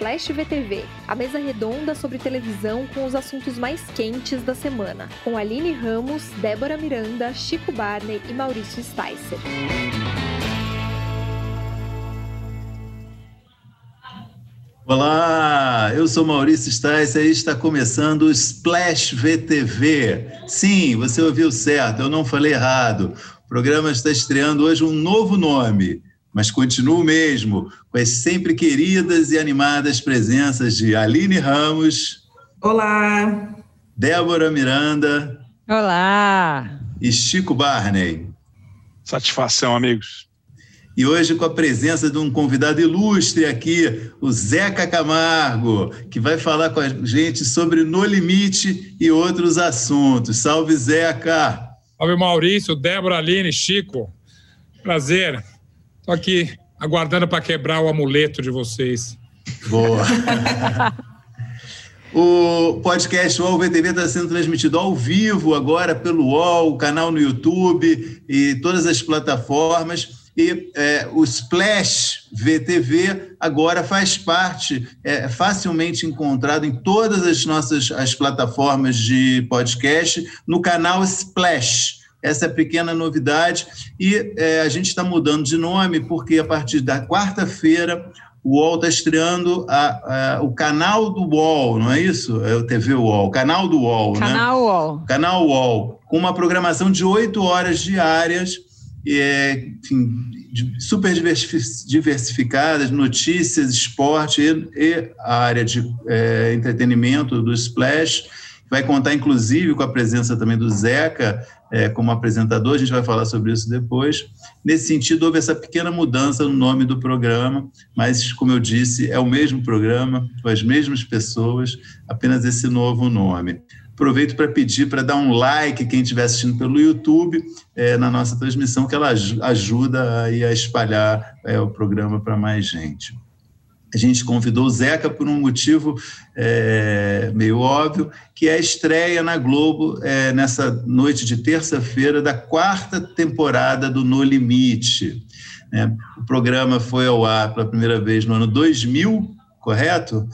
Splash VTV, a mesa redonda sobre televisão com os assuntos mais quentes da semana, com Aline Ramos, Débora Miranda, Chico Barney e Maurício Sticer. Olá, eu sou Maurício Sticer e está começando o Splash VTV. Sim, você ouviu certo, eu não falei errado. O programa está estreando hoje um novo nome mas continuo mesmo com as sempre queridas e animadas presenças de Aline Ramos. Olá. Débora Miranda. Olá. E Chico Barney. Satisfação, amigos. E hoje com a presença de um convidado ilustre aqui, o Zeca Camargo, que vai falar com a gente sobre No Limite e outros assuntos. Salve, Zeca! Salve, Maurício, Débora, Aline, Chico. Prazer. Estou aqui aguardando para quebrar o amuleto de vocês. Boa. o podcast UOL VTV está sendo transmitido ao vivo agora pelo UOL, o canal no YouTube e todas as plataformas. E é, o Splash VTV agora faz parte, é facilmente encontrado em todas as nossas as plataformas de podcast, no canal Splash essa é a pequena novidade. E é, a gente está mudando de nome porque a partir da quarta-feira o UOL está estreando a, a, o canal do UOL, não é isso? É o TV UOL, o canal do UOL, canal né? Canal UOL. Canal UOL, com uma programação de oito horas diárias, é, enfim, super diversificadas, notícias, esporte e, e a área de é, entretenimento do Splash. Vai contar, inclusive, com a presença também do Zeca, é, como apresentador, a gente vai falar sobre isso depois. Nesse sentido, houve essa pequena mudança no nome do programa, mas, como eu disse, é o mesmo programa, com as mesmas pessoas, apenas esse novo nome. Aproveito para pedir para dar um like quem estiver assistindo pelo YouTube é, na nossa transmissão, que ela ajuda a espalhar é, o programa para mais gente a gente convidou o Zeca por um motivo é, meio óbvio, que é a estreia na Globo é, nessa noite de terça-feira da quarta temporada do No Limite. Né? O programa foi ao ar pela primeira vez no ano 2000, correto?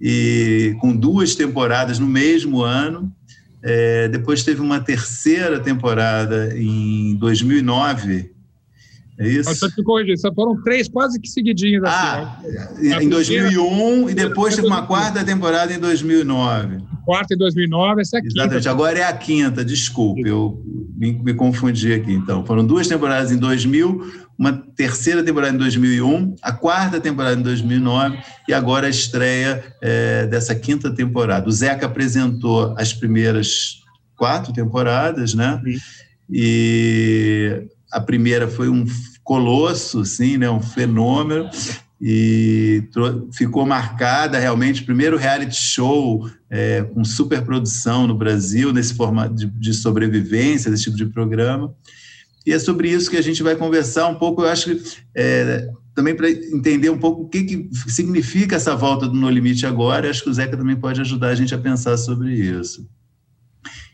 E com duas temporadas no mesmo ano. É, depois teve uma terceira temporada em 2009, é isso? Mas só corrigir, foram três quase que seguidinhos. Ah, assim, em 2001 e depois teve uma quarta temporada em 2009. Quarta em 2009, essa é a quinta. Exatamente, agora é a quinta, desculpe, eu me, me, confundi aqui. Então, foram duas temporadas em 2000, uma terceira temporada em 2001, a quarta temporada em 2009 e agora a estreia é, dessa quinta temporada. O Zeca apresentou as primeiras quatro temporadas, né? Sim. E a primeira foi um colosso, sim, né, um fenômeno, e ficou marcada realmente, primeiro reality show é, com superprodução no Brasil, nesse formato de, de, sobrevivência, desse tipo de programa. E é sobre isso que a gente vai conversar um pouco, eu acho que é, também para entender um pouco o que, que significa essa volta do No Limite agora, acho que o Zeca também pode ajudar a gente a pensar sobre isso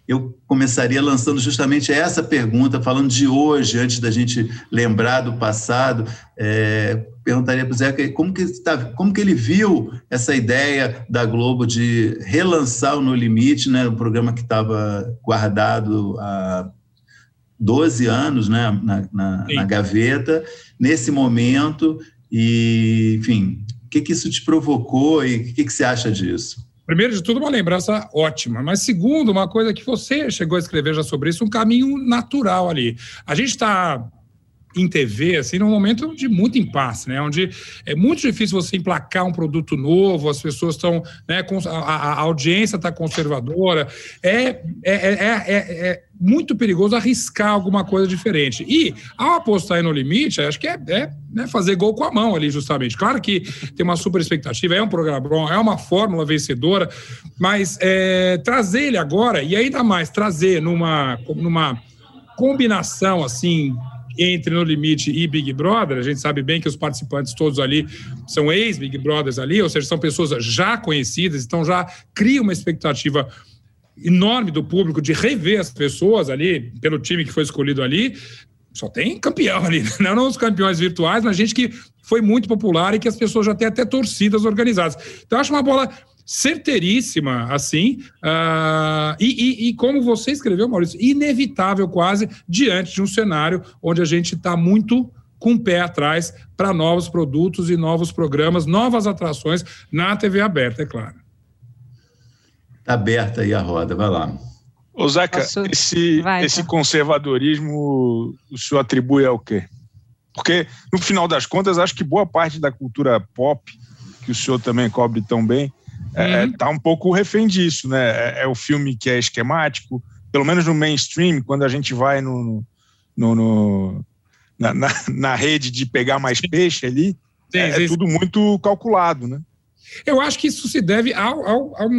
eu começaria lançando justamente essa pergunta, falando de hoje, antes da gente lembrar do passado, é, perguntaria para o Zeca como que, tá, como que ele viu essa ideia da Globo de relançar o No Limite, né, um programa que estava guardado há 12 anos né, na, na, na gaveta, nesse momento, e, enfim, o que, que isso te provocou e o que, que você acha disso? Primeiro de tudo, uma lembrança ótima. Mas, segundo, uma coisa que você chegou a escrever já sobre isso, um caminho natural ali. A gente está em TV, assim, num momento de muito impasse, né? Onde é muito difícil você emplacar um produto novo, as pessoas estão, né? A, a audiência está conservadora. É, é, é, é, muito perigoso arriscar alguma coisa diferente. E, ao apostar no limite, acho que é, é né, fazer gol com a mão ali, justamente. Claro que tem uma super expectativa, é um programa é uma fórmula vencedora, mas trazer ele agora, e ainda mais trazer numa, numa combinação, assim, entre No Limite e Big Brother, a gente sabe bem que os participantes todos ali são ex-Big Brothers ali, ou seja, são pessoas já conhecidas, então já cria uma expectativa enorme do público de rever as pessoas ali, pelo time que foi escolhido ali, só tem campeão ali, não os campeões virtuais, mas gente que foi muito popular e que as pessoas já têm até torcidas organizadas. Então, acho uma bola certeiríssima, assim, uh, e, e, e, como você escreveu, Maurício, inevitável quase diante de um cenário onde a gente está muito com o pé atrás para novos produtos e novos programas, novas atrações na TV aberta, é claro. Está aberta aí a roda, vai lá. Ô, Zeca, Posso... esse, vai, esse tá. conservadorismo o senhor atribui ao quê? Porque, no final das contas, acho que boa parte da cultura pop, que o senhor também cobre tão bem, uhum. tá um pouco refém disso, né? É, é, o filme que é esquemático, pelo menos no mainstream, quando a gente vai no, no, no na, na, na, rede de pegar mais peixe ali, sim, é, sim. é, tudo muito calculado, né? Eu acho que isso se deve ao, ao, ao,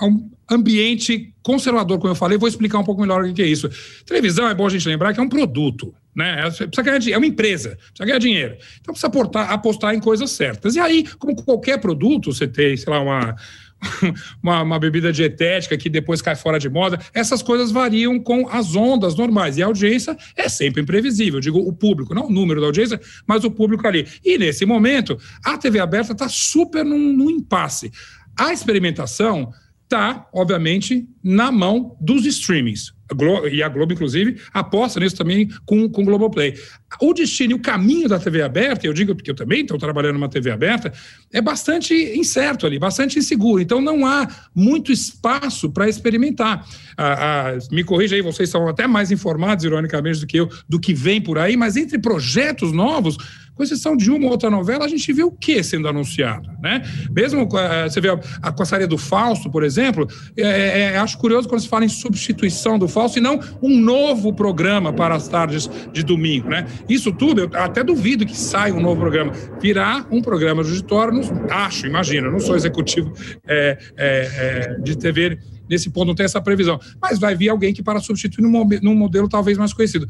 ao ambiente conservador, como eu falei, vou explicar um pouco melhor o que é isso. Televisão, é bom a gente lembrar que é um produto, né? Precisa ganhar, é uma empresa, precisa ganhar dinheiro. Então precisa aportar, apostar em coisas certas. E aí, como qualquer produto, você tem, sei lá, uma uma, uma, bebida dietética que depois cai fora de moda. Essas coisas variam com as ondas normais. E a audiência é sempre imprevisível. Digo o público, não o número da audiência, mas o público ali. E nesse momento, a TV aberta está super num, num impasse. A experimentação está, obviamente, na mão dos streamings. Globo, e a Globo, inclusive, aposta nisso também com, com o Globoplay. O destino e o caminho da TV aberta, eu digo porque eu também estou trabalhando numa TV aberta, é bastante incerto ali, bastante inseguro. Então não há muito espaço para experimentar. Ah, ah, me corrija aí, vocês são até mais informados, ironicamente, do que eu, do que vem por aí, mas entre projetos novos com exceção de uma ou outra novela, a gente vê o que sendo anunciado, né? Mesmo, você vê a, a Coçaria do Fausto, por exemplo, é, é, é, acho curioso quando se fala em substituição do Fausto e não um novo programa para as tardes de domingo, né? Isso tudo, eu até duvido que saia um novo programa. Virá um programa de auditório, acho, imagino, não sou executivo é, de TV nesse ponto, não tem essa previsão. Mas vai vir alguém que para substituir num, num modelo talvez mais conhecido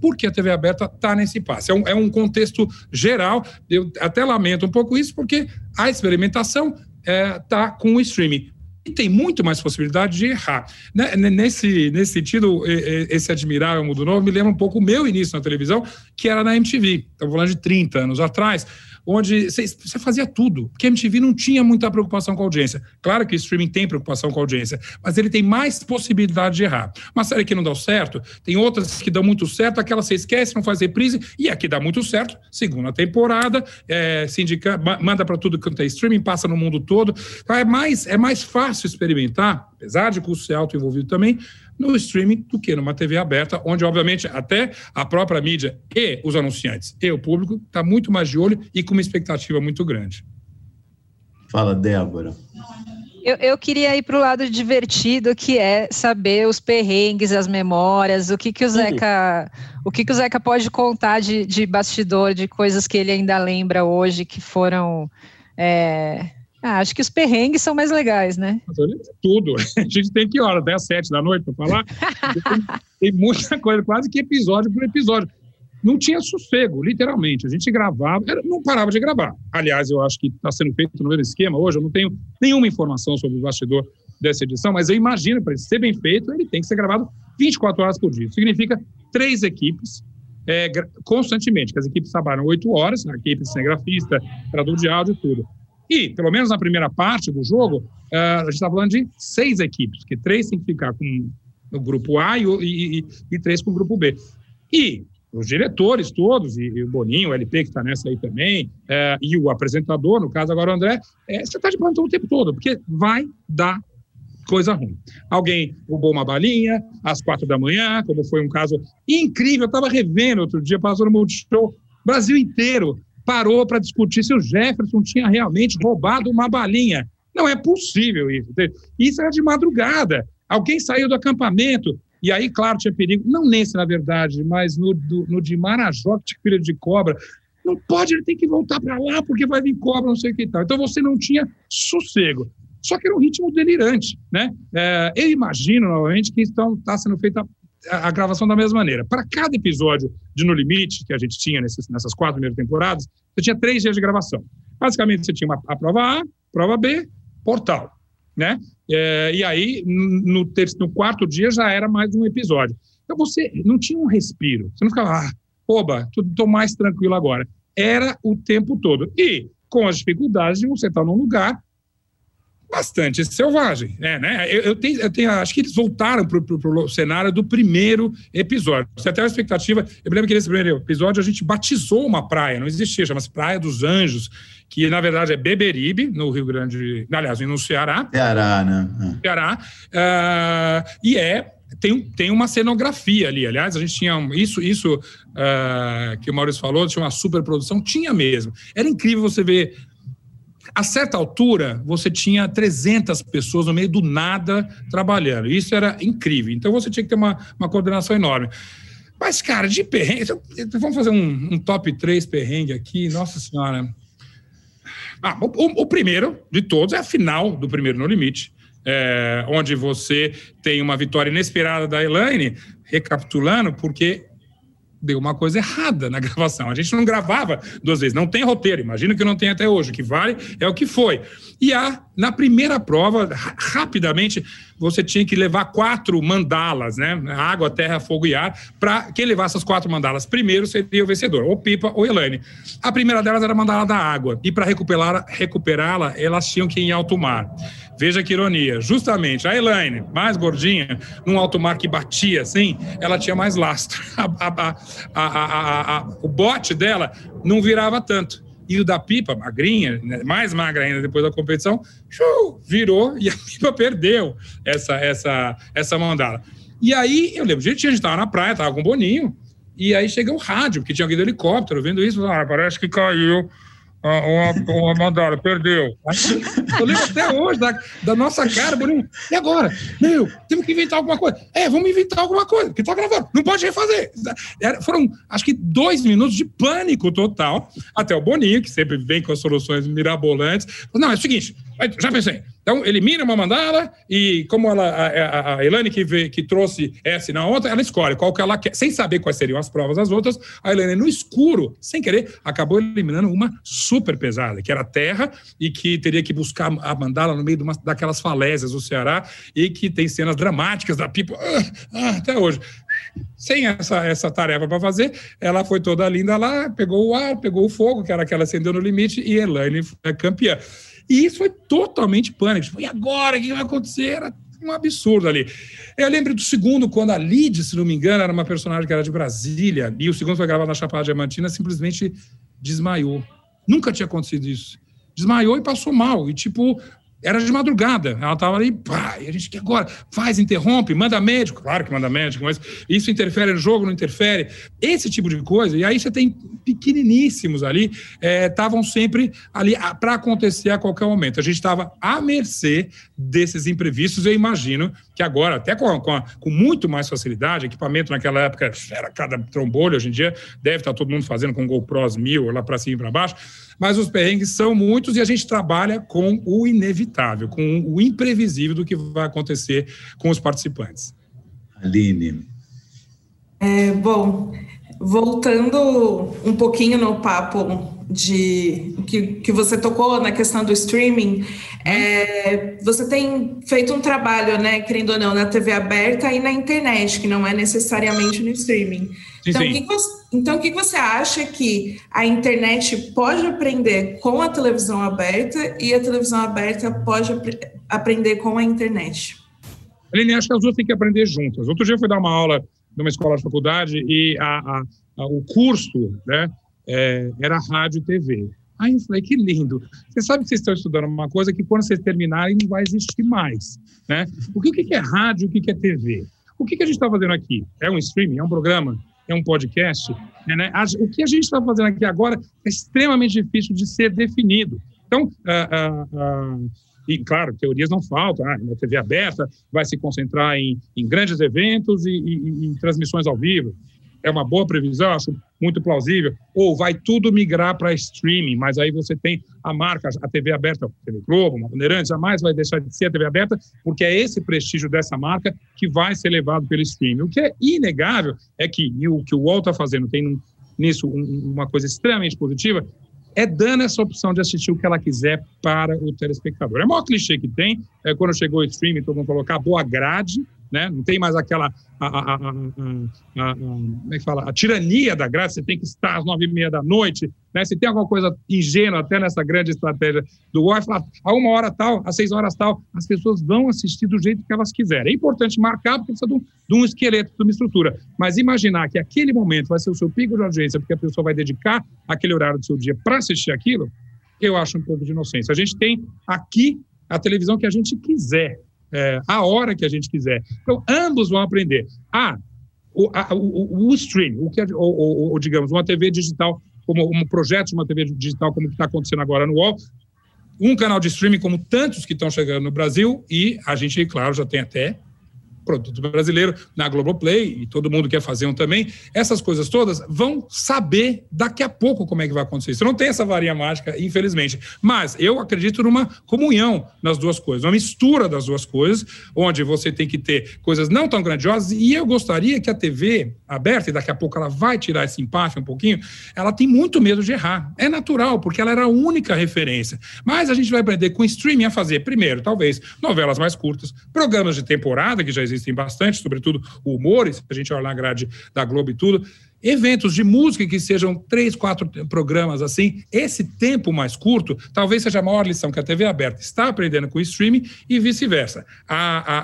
porque a TV aberta está nesse passe. É um, é um, contexto geral. Eu até lamento um pouco isso, porque a experimentação está é, tá com o streaming. E tem muito mais possibilidade de errar. Né, nesse, nesse sentido, esse admirável mundo novo me lembra um pouco o meu início na televisão, que era na MTV. Estamos falando de 30 anos atrás onde você fazia tudo, porque a MTV não tinha muita preocupação com a audiência. Claro que o streaming tem preocupação com a audiência, mas ele tem mais possibilidade de errar. Uma série que não dá certo, tem outras que dão muito certo, aquela você esquece, não faz reprise, e aqui dá muito certo, segunda temporada, é, se indica, manda para tudo quanto é streaming, passa no mundo todo. Então é mais, é mais fácil experimentar, apesar de custo ser alto envolvido também, no streaming do que numa TV aberta, onde, obviamente, até a própria mídia e os anunciantes e o público está muito mais de olho e com uma expectativa muito grande. Fala, Débora. Eu, eu, queria ir para o lado divertido, que é saber os perrengues, as memórias, o que, que o Zeca, o que, que o Zeca pode contar de, de bastidor, de coisas que ele ainda lembra hoje que foram é, ah, acho que os perrengues são mais legais, né? Tudo. A gente tem que hora? Até às sete da noite para falar. tem, tem muita coisa, quase que episódio por episódio. Não tinha sossego, literalmente. A gente gravava, não parava de gravar. Aliás, eu acho que está sendo feito no mesmo esquema hoje. Eu não tenho nenhuma informação sobre o bastidor dessa edição, mas eu imagino, para ele ser bem feito, ele tem que ser gravado 24 horas por dia. Isso significa três equipes é, constantemente, que as equipes trabalham oito horas, a equipe cinegrafista, tradutor de áudio e tudo. E, pelo menos na primeira parte do jogo, uh, a gente está falando de seis equipes, que três tem que ficar com o grupo A e, e, e três com o grupo B. E os diretores todos, e, e o Boninho, o LP que está nessa aí também, é, e o apresentador, no caso agora o André, é, você está de plantão o tempo todo, porque vai dar coisa ruim. Alguém roubou uma balinha às quatro da manhã, como foi um caso incrível, eu estava revendo outro dia, passou no Multishow, Brasil inteiro parou para discutir se o Jefferson tinha realmente roubado uma balinha. Não é possível isso. Isso era de madrugada. Alguém saiu do acampamento. E aí, claro, tinha perigo. Não nesse, na verdade, mas no, do, no de Marajó, que tinha filho de cobra. Não pode, ele tem que voltar para lá porque vai vir cobra, não sei o que tal. Então você não tinha sossego. Só que era um ritmo delirante. Né? É, eu imagino, novamente, que está sendo feita a, gravação da mesma maneira. Para cada episódio de No Limite, que a gente tinha nesses, nessas quatro primeiras temporadas, você tinha três dias de gravação. Basicamente, você tinha uma, a prova A, prova B, portal. Né? É, e aí, no, terço, no quarto dia, já era mais um episódio. Então, você não tinha um respiro. Você não ficava, ah, oba, estou mais tranquilo agora. Era o tempo todo. E com as dificuldades de você estar num lugar bastante selvagem. Né, né? Eu, eu, tenho, eu tenho, acho que eles voltaram para o cenário do primeiro episódio. Você até a expectativa. Eu me lembro que nesse primeiro episódio a gente batizou uma praia, não existia, chama-se Praia dos Anjos, que na verdade é Beberibe, no Rio Grande, aliás, no Ceará. Ceará, né? É. Ceará. Uh, e é tem, tem uma cenografia ali. Aliás, a gente tinha isso, isso uh, que o Maurício falou, tinha uma superprodução, tinha mesmo. Era incrível você ver a certa altura, você tinha 300 pessoas no meio do nada trabalhando. Isso era incrível. Então, você tinha que ter uma, uma coordenação enorme. Mas, cara, de perrengue. Vamos fazer um, um top 3 perrengue aqui. Nossa Senhora. Ah, o, o, primeiro de todos é a final do primeiro No Limite, é, onde você tem uma vitória inesperada da Elaine, recapitulando, porque deu uma coisa errada na gravação. A gente não gravava duas vezes, não tem roteiro, imagina que não tem até hoje. O que vale é o que foi. E a, na primeira prova, rapidamente, você tinha que levar quatro mandalas, né? Água, terra, fogo e ar. Para quem levasse as quatro mandalas primeiro seria o vencedor, ou Pipa ou Elaine. A primeira delas era a mandala da água. E para recuperá-la, recuperá elas tinham que ir em alto mar. Veja que ironia. Justamente a Elaine, mais gordinha, num alto mar que batia assim, ela tinha mais lastro. A, a, a, o bote dela não virava tanto. E o da pipa, magrinha, né, mais magra ainda depois da competição, virou e a pipa perdeu essa, essa, essa mandala. E aí, eu lembro, gente, a gente estava na praia, estava com o Boninho, e aí chega o rádio, porque tinha alguém do helicóptero vendo isso, ah, parece que caiu uma, uma perdeu. Eu lembro até hoje da, da nossa cara, Boninho. E agora? Meu, temos que inventar alguma coisa. É, vamos inventar alguma coisa, porque tá gravando. Não pode refazer. Era, foram, acho que, dois minutos de pânico total. Até o Boninho, que sempre vem com as soluções mirabolantes. Não, é o seguinte, já pensei. Então, elimina uma mandala e, como ela, a, a Elane que, vê, que trouxe essa na outra, ela escolhe qual que ela quer. Sem saber quais seriam as provas das outras, a Elane, no escuro, sem querer, acabou eliminando uma super pesada, que era terra e que teria que buscar a mandala no meio de uma, daquelas falésias do Ceará e que tem cenas dramáticas da pipa ah, ah, até hoje. Sem essa, essa tarefa para fazer, ela foi toda linda lá, pegou o ar, pegou o fogo, que era aquela acendeu no limite, e Elaine foi campeã. E isso foi totalmente pânico. Tipo, e agora? O que vai acontecer? Era um absurdo ali. Eu lembro do segundo, quando a Lid, se não me engano, era uma personagem que era de Brasília, e o segundo foi gravado na Chapada Diamantina, simplesmente desmaiou. Nunca tinha acontecido isso. Desmaiou e passou mal. E, tipo, era de madrugada, ela estava ali, pá, e a gente, que agora? Faz, interrompe, manda médico, claro que manda médico, mas isso interfere no jogo, não interfere? Esse tipo de coisa, e aí você tem pequeniníssimos ali, estavam é, sempre ali para acontecer a qualquer momento. A gente estava à mercê desses imprevistos, eu imagino que agora, até com, com, a, com muito mais facilidade, equipamento naquela época era cada trombolho, hoje em dia deve estar tá todo mundo fazendo com GoPros mil, lá para cima e para baixo, mas os perrengues são muitos e a gente trabalha com o inevitável, com o imprevisível do que vai acontecer com os participantes. Aline. É, bom, voltando um pouquinho no papo de que, que você tocou na questão do streaming, é, você tem feito um trabalho, né, querendo ou não, na TV aberta e na internet, que não é necessariamente no streaming. Sim, então, sim. Que você, então, o que você acha que a internet pode aprender com a televisão aberta e a televisão aberta pode aprender com a internet? Aline, acho que as duas têm que aprender juntas. Outro dia eu fui dar uma aula numa escola de faculdade e a, a, a, o curso, né, é, era rádio e TV. Aí eu falei, que lindo. Você sabe que vocês estão estudando uma coisa que quando vocês terminarem não vai existir mais. Né? O que, o que é rádio o que é TV? O que, a gente está fazendo aqui? É um streaming? É um programa? É um podcast? É, né? O que a gente está fazendo aqui agora é extremamente difícil de ser definido. Então, e claro, teorias não faltam. Ah, uma TV aberta vai se concentrar em, em grandes eventos e, e, e em transmissões ao vivo é uma boa previsão, acho muito plausível, ou vai tudo migrar para streaming, mas aí você tem a marca, a TV aberta, a TV Globo, a Bandeirantes, jamais vai deixar de ser a TV aberta, porque é esse prestígio dessa marca que vai ser levado pelo streaming. O que é inegável é que, e o que o UOL está fazendo tem nisso uma coisa extremamente positiva, é dando essa opção de assistir o que ela quiser para o telespectador. É o maior clichê que tem, é quando chegou o streaming, todo mundo colocar boa grade, né? Não tem mais aquela a, a, a, como é que fala? a tirania da grade, você tem que estar às nove e meia da noite. Né? Se tem alguma coisa ingênua até nessa grande estratégia do UOL, falar a uma hora tal, às seis horas tal, as pessoas vão assistir do jeito que elas quiserem. É importante marcar porque precisa de um, de um esqueleto, de uma estrutura. Mas imaginar que aquele momento vai ser o seu pico de audiência, porque a pessoa vai dedicar aquele horário do seu dia para assistir aquilo, eu acho um pouco de inocência. A gente tem aqui a televisão que a gente quiser é, a hora que a gente quiser. Então, ambos vão aprender. Ah, o, a, o, o stream, o que ou, ou, ou, digamos, uma TV digital, como um projeto de uma TV digital, como está acontecendo agora no UOL, um canal de streaming como tantos que estão chegando no Brasil, e a gente, claro, já tem até produto brasileiro na Globoplay, e todo mundo quer fazer um também, essas coisas todas vão saber daqui a pouco como é que vai acontecer. Isso não tem essa varinha mágica, infelizmente. Mas eu acredito numa comunhão nas duas coisas, uma mistura das duas coisas, onde você tem que ter coisas não tão grandiosas, e eu gostaria que a TV aberta, e daqui a pouco ela vai tirar esse empate um pouquinho, ela tem muito medo de errar. É natural, porque ela era a única referência. Mas a gente vai aprender com streaming a fazer, primeiro, talvez, novelas mais curtas, programas de temporada, que já existem existem bastante, sobretudo o humor, se a gente olhar na grade da Globo e tudo. Eventos de música que sejam três, quatro programas assim, esse tempo mais curto, talvez seja a maior lição que a TV aberta está aprendendo com o streaming e vice-versa.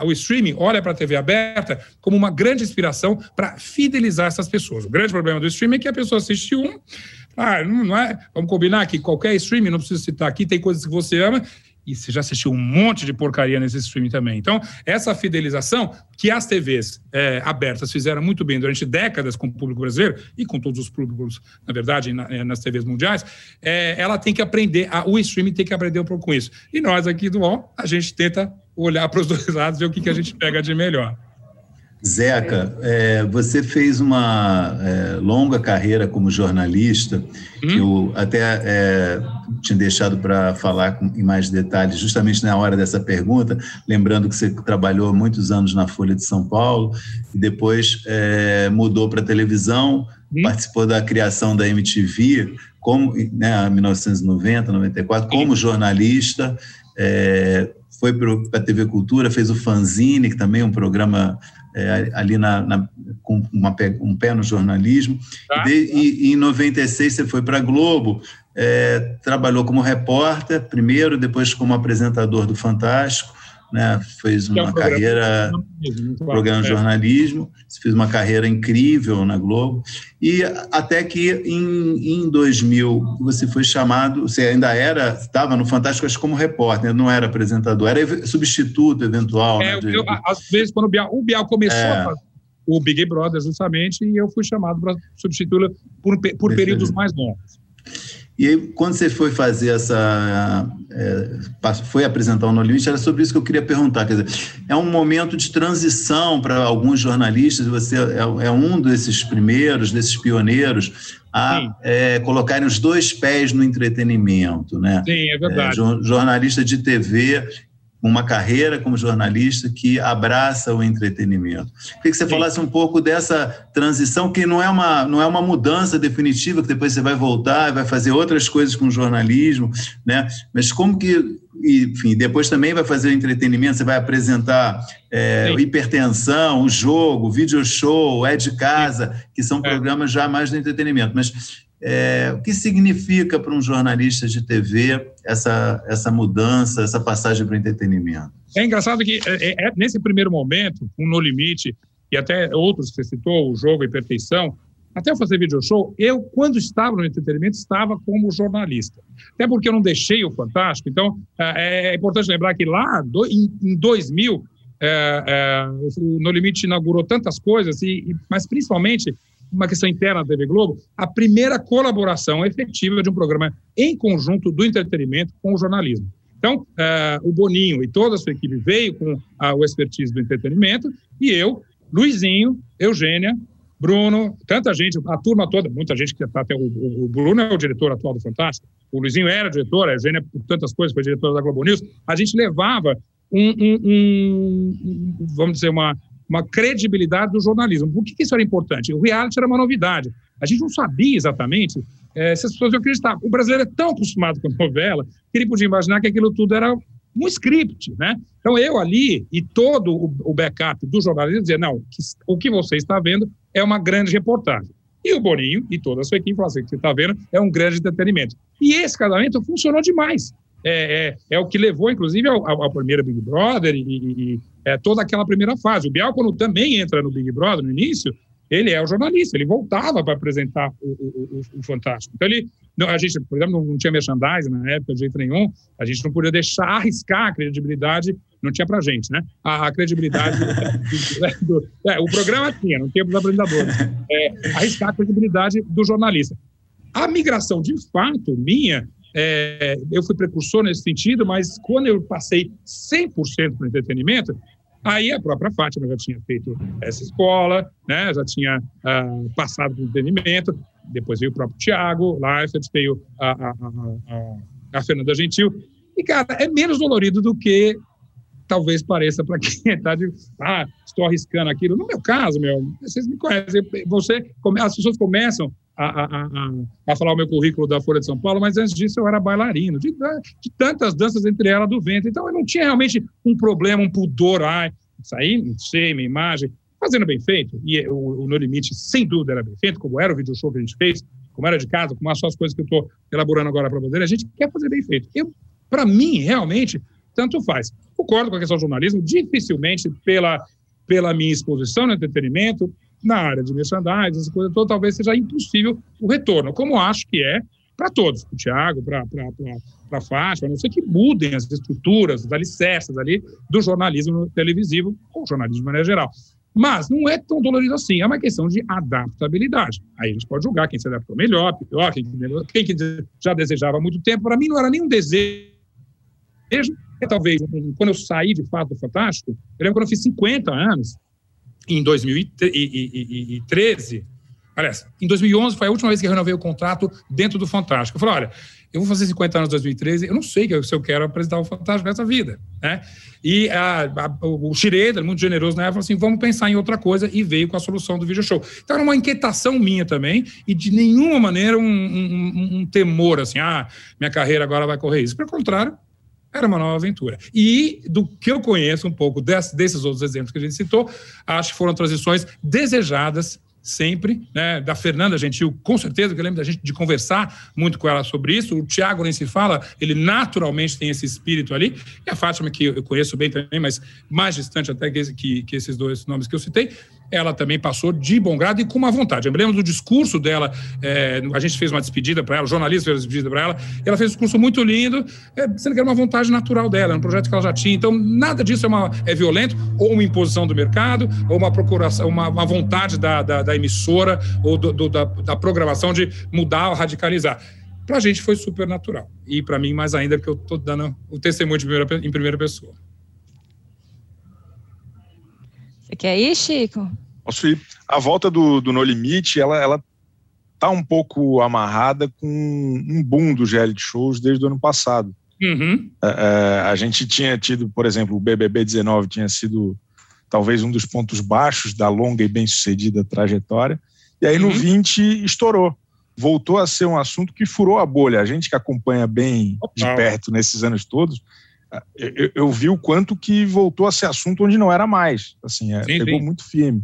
o streaming olha para a TV aberta como uma grande inspiração para fidelizar essas pessoas. O grande problema do streaming é que a pessoa assiste um, ah, não é? Vamos combinar que qualquer streaming, não preciso citar aqui, tem coisas que você ama e você já assistiu um monte de porcaria nesse streaming também. Então, essa fidelização que as TVs é, abertas fizeram muito bem durante décadas com o público brasileiro e com todos os públicos, na verdade, na, é, nas TVs mundiais, é, ela tem que aprender, a, o streaming tem que aprender um pouco com isso. E nós aqui do UOL, a gente tenta olhar para os dois lados, ver o que, que a gente pega de melhor. Zeca, é, você fez uma é, longa carreira como jornalista, hum? que eu até é, tinha deixado para falar com, em mais detalhes, justamente na hora dessa pergunta, lembrando que você trabalhou muitos anos na Folha de São Paulo, e depois é, mudou para televisão, hum? participou da criação da MTV, como, né, em 1990, 94, como jornalista, é, foi para a TV Cultura, fez o Fanzine, que também é um programa é, ali na, na, com uma, um pé no jornalismo. Tá. E, e, em 96 você foi para a Globo, é, trabalhou como repórter primeiro, depois como apresentador do Fantástico, né? fez uma é um carreira, programa de jornalismo, fez uma carreira incrível na Globo, e até que em, em 2000 você foi chamado, você ainda era, estava no Fantástico acho, como repórter, não era apresentador, era substituto eventual. É, né, de, eu, às vezes, quando o Bial, o Bial começou é. a fazer o Big Brother, justamente, e eu fui chamado para substituí-lo por, por períodos mais longos. E aí, quando você foi fazer essa. É, foi apresentar o No Limite, era sobre isso que eu queria perguntar. Quer dizer, é um momento de transição para alguns jornalistas, você é, é, um desses primeiros, desses pioneiros, a é, colocarem os dois pés no entretenimento, né? Sim, é verdade. É, jornalista de TV uma carreira como jornalista que abraça o entretenimento. Queria que você Sim. falasse um pouco dessa transição, que não é, uma, não é uma mudança definitiva, que depois você vai voltar e vai fazer outras coisas com o jornalismo, né? mas como que, enfim, depois também vai fazer o entretenimento, você vai apresentar é, hipertensão, o jogo, o video show, é de casa, que são é. programas já mais de entretenimento, mas é, o que significa para um jornalista de TV essa, essa mudança, essa passagem para o entretenimento? É engraçado que é, é, é, nesse primeiro momento, um No Limite, e até outros que você citou, o jogo e perfeição, até eu fazer video show, eu, quando estava no entretenimento, estava como jornalista. Até porque eu não deixei o Fantástico. Então, é, é importante lembrar que lá, do, em, em 2000, é, é, o No Limite inaugurou tantas coisas, e, mas principalmente uma questão interna da TV Globo, a primeira colaboração efetiva de um programa em conjunto do entretenimento com o jornalismo. Então, uh, o Boninho e toda a sua equipe veio com uh, o expertise do entretenimento e eu, Luizinho, Eugênia, Bruno, tanta gente, a turma toda, muita gente que está até. O, o, Bruno é o diretor atual do Fantástico, o Luizinho era diretor, a Eugênia, por tantas coisas, foi diretora da Globo News. A gente levava um, um, um, vamos dizer, uma, uma credibilidade do jornalismo. Por que, isso era importante? O reality era uma novidade. A gente não sabia exatamente é, se as pessoas iam acreditar. O brasileiro é tão acostumado com novela que ele podia imaginar que aquilo tudo era um script, né? Então eu ali e todo o, backup do jornalista dizia, não, o que você está vendo é uma grande reportagem. E o Boninho e toda a sua equipe falaram assim, o que você está vendo é um grande entretenimento. E esse casamento funcionou demais. É, é, é, o que levou, inclusive, ao, ao primeiro Big Brother e, e é, toda aquela primeira fase. O Bial, quando também entra no Big Brother no início, ele é o jornalista, ele voltava para apresentar o, o, o, Fantástico. Então, ele, não, a gente, por exemplo, não tinha merchandising na época de jeito nenhum, a gente não podia deixar arriscar a credibilidade, não tinha para gente, né? A, a credibilidade do, do, é, o programa tinha, não tinha para os apresentadores. É, arriscar a credibilidade do jornalista. A migração, de fato, minha, é, eu fui precursor nesse sentido, mas quando eu passei 100% para o entretenimento, Aí a própria Fátima já tinha feito essa escola, né? já tinha uh, passado por entendimento, depois veio o próprio Tiago Leifert, veio a, a, a, a, Fernanda Gentil. E, cara, é menos dolorido do que talvez pareça para quem está de. Ah, estou arriscando aquilo. No meu caso, meu, vocês me conhecem. Você, as pessoas começam a, a, a, falar o meu currículo da Folha de São Paulo, mas antes disso eu era bailarino, de, de tantas danças, entre elas do ventre. Então eu não tinha realmente um problema, um pudor, ai, sair, não sei, minha imagem, fazendo bem feito. E o, o No Limite, sem dúvida, era bem feito, como era o video show que a gente fez, como era de casa, como são as coisas que eu estou elaborando agora para você. A gente quer fazer bem feito. Para mim, realmente, tanto faz. Concordo com a questão do jornalismo, dificilmente pela, pela minha exposição no entretenimento, na área de merchandising, essa coisa toda, talvez seja impossível o retorno, como acho que é para todos, para o Tiago, para a Fátima, a não ser que mudem as estruturas, os alicerces ali do jornalismo televisivo, ou jornalismo de maneira geral. Mas não é tão dolorido assim, é uma questão de adaptabilidade. Aí a gente pode julgar quem se adaptou melhor, pior, quem, quem já desejava há muito tempo. Para mim não era nenhum desejo. É, talvez, quando eu saí de fato do Fantástico, eu lembro quando eu fiz 50 anos, em 2013, aliás, em 2011 foi a última vez que eu renovei o contrato dentro do Fantástico. Eu falei, olha, eu vou fazer 50 anos em 2013, eu não sei se eu quero apresentar o Fantástico nessa vida, né? E a, a, o Schroeder, muito generoso na época, falou assim, vamos pensar em outra coisa e veio com a solução do video show. Então era uma inquietação minha também e de nenhuma maneira um, um, um temor, assim, ah, minha carreira agora vai correr isso. Pelo contrário, era uma nova aventura. E do que eu conheço um pouco desse, desses outros exemplos que a gente citou, acho que foram transições desejadas sempre, né? Da Fernanda Gentil, com certeza, que eu lembro da gente de conversar muito com ela sobre isso. O Tiago nem se fala, ele naturalmente tem esse espírito ali. E a Fátima, que eu conheço bem também, mas mais distante até que, que, que esses dois nomes que eu citei, ela também passou de bom grado e com uma vontade. Eu me lembro do discurso dela, é, a gente fez uma despedida para ela, o jornalista fez uma despedida para ela, ela fez um discurso muito lindo, é, sendo que era uma vontade natural dela, era um projeto que ela já tinha. Então, nada disso é, uma, é violento, ou uma imposição do mercado, ou uma procuração, uma, uma vontade da, da, da, emissora ou do, do, da, da programação de mudar ou radicalizar. Para a gente foi super natural. E para mim, mais ainda, porque eu estou dando o testemunho primeira, em primeira pessoa. Você quer ir, Chico? Posso ir. A volta do, do No Limite, ela, ela tá um pouco amarrada com um boom dos reality shows desde o ano passado. Uhum. É, é a gente tinha tido, por exemplo, o BBB 19 tinha sido talvez um dos pontos baixos da longa e bem-sucedida trajetória. E aí uhum. no 20 estourou. Voltou a ser um assunto que furou a bolha. A gente que acompanha bem de perto nesses anos todos, eu, eu, vi o quanto que voltou a ser assunto onde não era mais. Assim, é, sim, pegou sim. muito firme.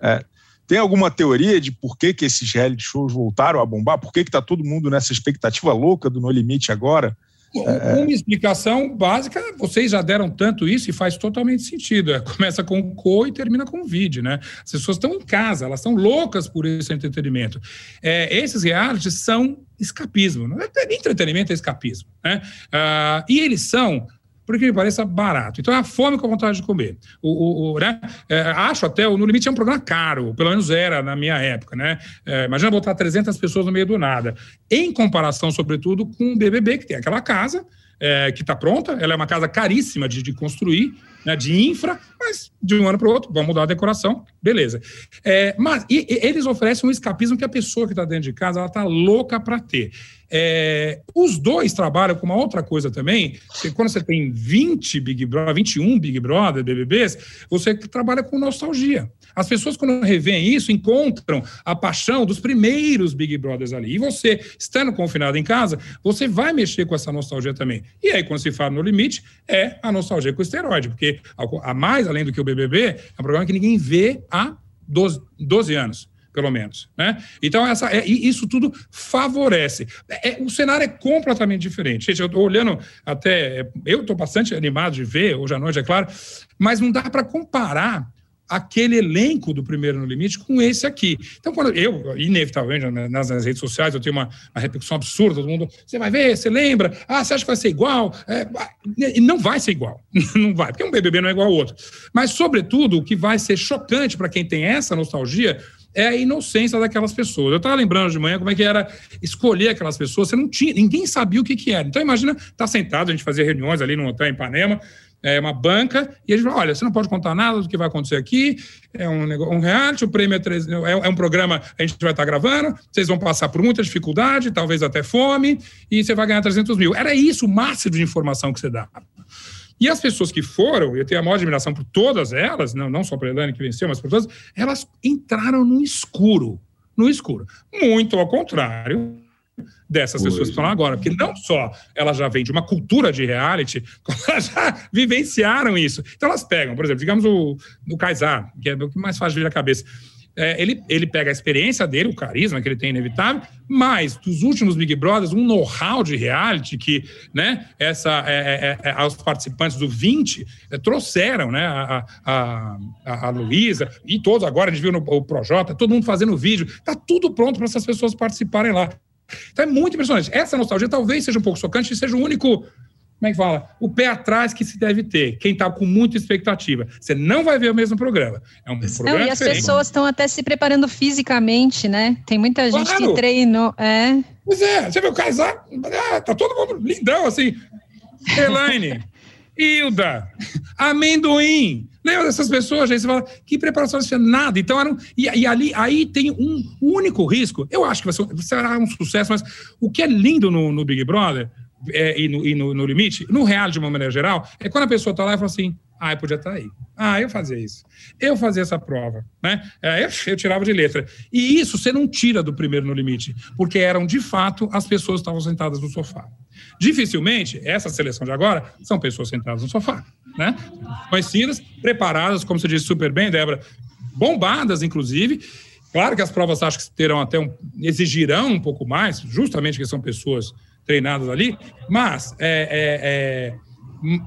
É, tem alguma teoria de por que, que esses reality shows voltaram a bombar? Por que está todo mundo nessa expectativa louca do No Limite agora? É, uma explicação básica, vocês já deram tanto isso e faz totalmente sentido. É, começa com o co e termina com o vídeo, né? As pessoas estão em casa, elas estão loucas por esse entretenimento. É, esses realities são escapismo, não é entretenimento, é escapismo. Né? Ah, e eles são porque me pareça barato. Então é a fome com a vontade de comer. O, o, o né? É, acho até, o No Limite é um programa caro, pelo menos era na minha época. Né? É, imagina botar 300 pessoas no meio do nada. Em comparação, sobretudo, com o BBB, que tem aquela casa é, que está pronta, ela é uma casa caríssima de, de construir, né, de infra, mas de um ano para o outro, vamos mudar a decoração, beleza. É, mas e, e eles oferecem um escapismo que a pessoa que está dentro de casa ela está louca para ter. É, os dois trabalham com uma outra coisa também, que quando você tem 20 Big Brother, 21 Big Brother, BBBs, você trabalha com nostalgia. As pessoas, quando revêem isso, encontram a paixão dos primeiros Big Brothers ali. E você, estando confinado em casa, você vai mexer com essa nostalgia também. E aí, quando se fala no limite, é a nostalgia com o esteroide, porque a mais além do que o BBB, é um programa que ninguém vê há 12, 12 anos pelo menos. Né? Então, essa, é, isso tudo favorece. É, o cenário é completamente diferente. Gente, eu estou olhando até. Eu estou bastante animado de ver, hoje à noite, é claro, mas não dá para comparar aquele elenco do Primeiro no Limite com esse aqui. Então, quando eu, inevitavelmente, nas, nas redes sociais, eu tenho uma, uma, repercussão absurda, todo mundo, você vai ver, você lembra, ah, você acha que vai ser igual? É, e não vai ser igual, não vai, porque um BBB não é igual ao outro. Mas, sobretudo, o que vai ser chocante para quem tem essa nostalgia é a inocência daquelas pessoas. Eu estava lembrando de manhã como é que era escolher aquelas pessoas, você não tinha, ninguém sabia o que, que era. Então, imagina, tá sentado, a gente fazia reuniões ali no hotel em Ipanema, é uma banca, e eles falam: olha, você não pode contar nada do que vai acontecer aqui, é um, um reality, o prêmio é, 3, é, é um programa, a gente vai estar gravando, vocês vão passar por muita dificuldade, talvez até fome, e você vai ganhar 300 mil. Era isso o máximo de informação que você dá. E as pessoas que foram, eu tenho a maior admiração por todas elas, não, não só para a Elane que venceu, mas por todas, elas entraram no escuro. No escuro. Muito ao contrário dessas pessoas que estão lá agora. Porque não só elas já vêm de uma cultura de reality, como elas já vivenciaram isso. Então elas pegam, por exemplo, digamos o, o Kaysar, que é o que mais faz vir a cabeça. É, ele, ele pega a experiência dele, o carisma que ele tem inevitável, mas dos últimos Big Brothers, um know-how de reality que né, essa, é, é, é, os participantes do 20 é, trouxeram, né, a, a, a, Luísa e todos agora, a gente viu no Projota, todo mundo fazendo vídeo, está tudo pronto para essas pessoas participarem lá. Então é muito impressionante. Essa nostalgia talvez seja um pouco chocante e seja o único como é que fala? O pé atrás que se deve ter. Quem está com muita expectativa. Você não vai ver o mesmo programa. É um programa não, e as pessoas estão até se preparando fisicamente, né? Tem muita gente claro. que treinou. É. Pois é, você vê o casar, ah, tá todo mundo lindão, assim. Elaine, Hilda, amendoim. Lembra dessas pessoas? Aí você fala, que preparação você Nada. Então, era e, e, ali aí tem um único risco. Eu acho que vai ser, será um sucesso, mas o que é lindo no, no Big Brother é, e, no, e no, no, limite, no real de uma maneira geral, é quando a pessoa está lá e fala assim: ah, eu podia estar tá aí. Ah, eu fazia isso. Eu fazia essa prova. Né? É, eu, eu, tirava de letra. E isso você não tira do primeiro no limite, porque eram, de fato, as pessoas que estavam sentadas no sofá. Dificilmente, essa seleção de agora são pessoas sentadas no sofá. Né? Conhecidas, preparadas, como você disse super bem, Débora, bombadas, inclusive. Claro que as provas acho que terão até um, exigirão um pouco mais, justamente porque são pessoas treinadas ali, mas é,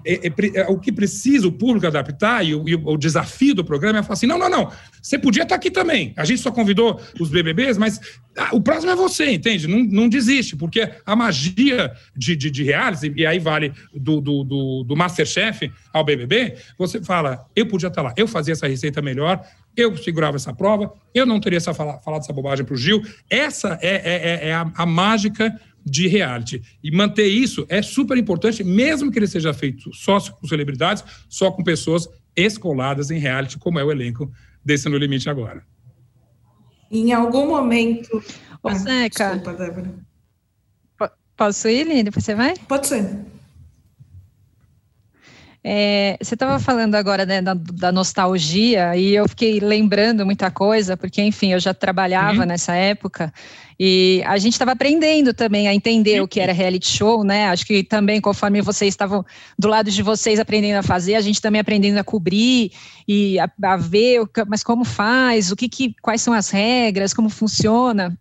é, é, é, é o que precisa o público adaptar e o, e o, desafio do programa é falar assim: não, não, não, você podia estar aqui também. A gente só convidou os BBBs, mas ah, o próximo é você, entende? Não, não desiste, porque a magia de, de, de reality, e aí vale do, do, do, do Masterchef ao BBB, você fala: eu podia estar lá, eu fazia essa receita melhor, eu segurava essa prova, eu não teria essa fala, falado essa bobagem para o Gil. Essa é, é, é a, a mágica de reality. E manter isso é super importante, mesmo que ele seja feito só com celebridades, só com pessoas escoladas em reality, como é o elenco desse No Limite agora. Em algum momento. Ô, ah, Zeca. Desculpa, Débora. Posso ir, Lili? Você vai? Pode ser. É, você estava falando agora né, da, da, nostalgia e eu fiquei lembrando muita coisa, porque, enfim, eu já trabalhava uhum. nessa época e a gente estava aprendendo também a entender uhum. o que era reality show, né? Acho que também, conforme vocês estavam do lado de vocês aprendendo a fazer, a gente também aprendendo a cobrir e a, a ver, mas como faz, o que, que quais são as regras, como funciona.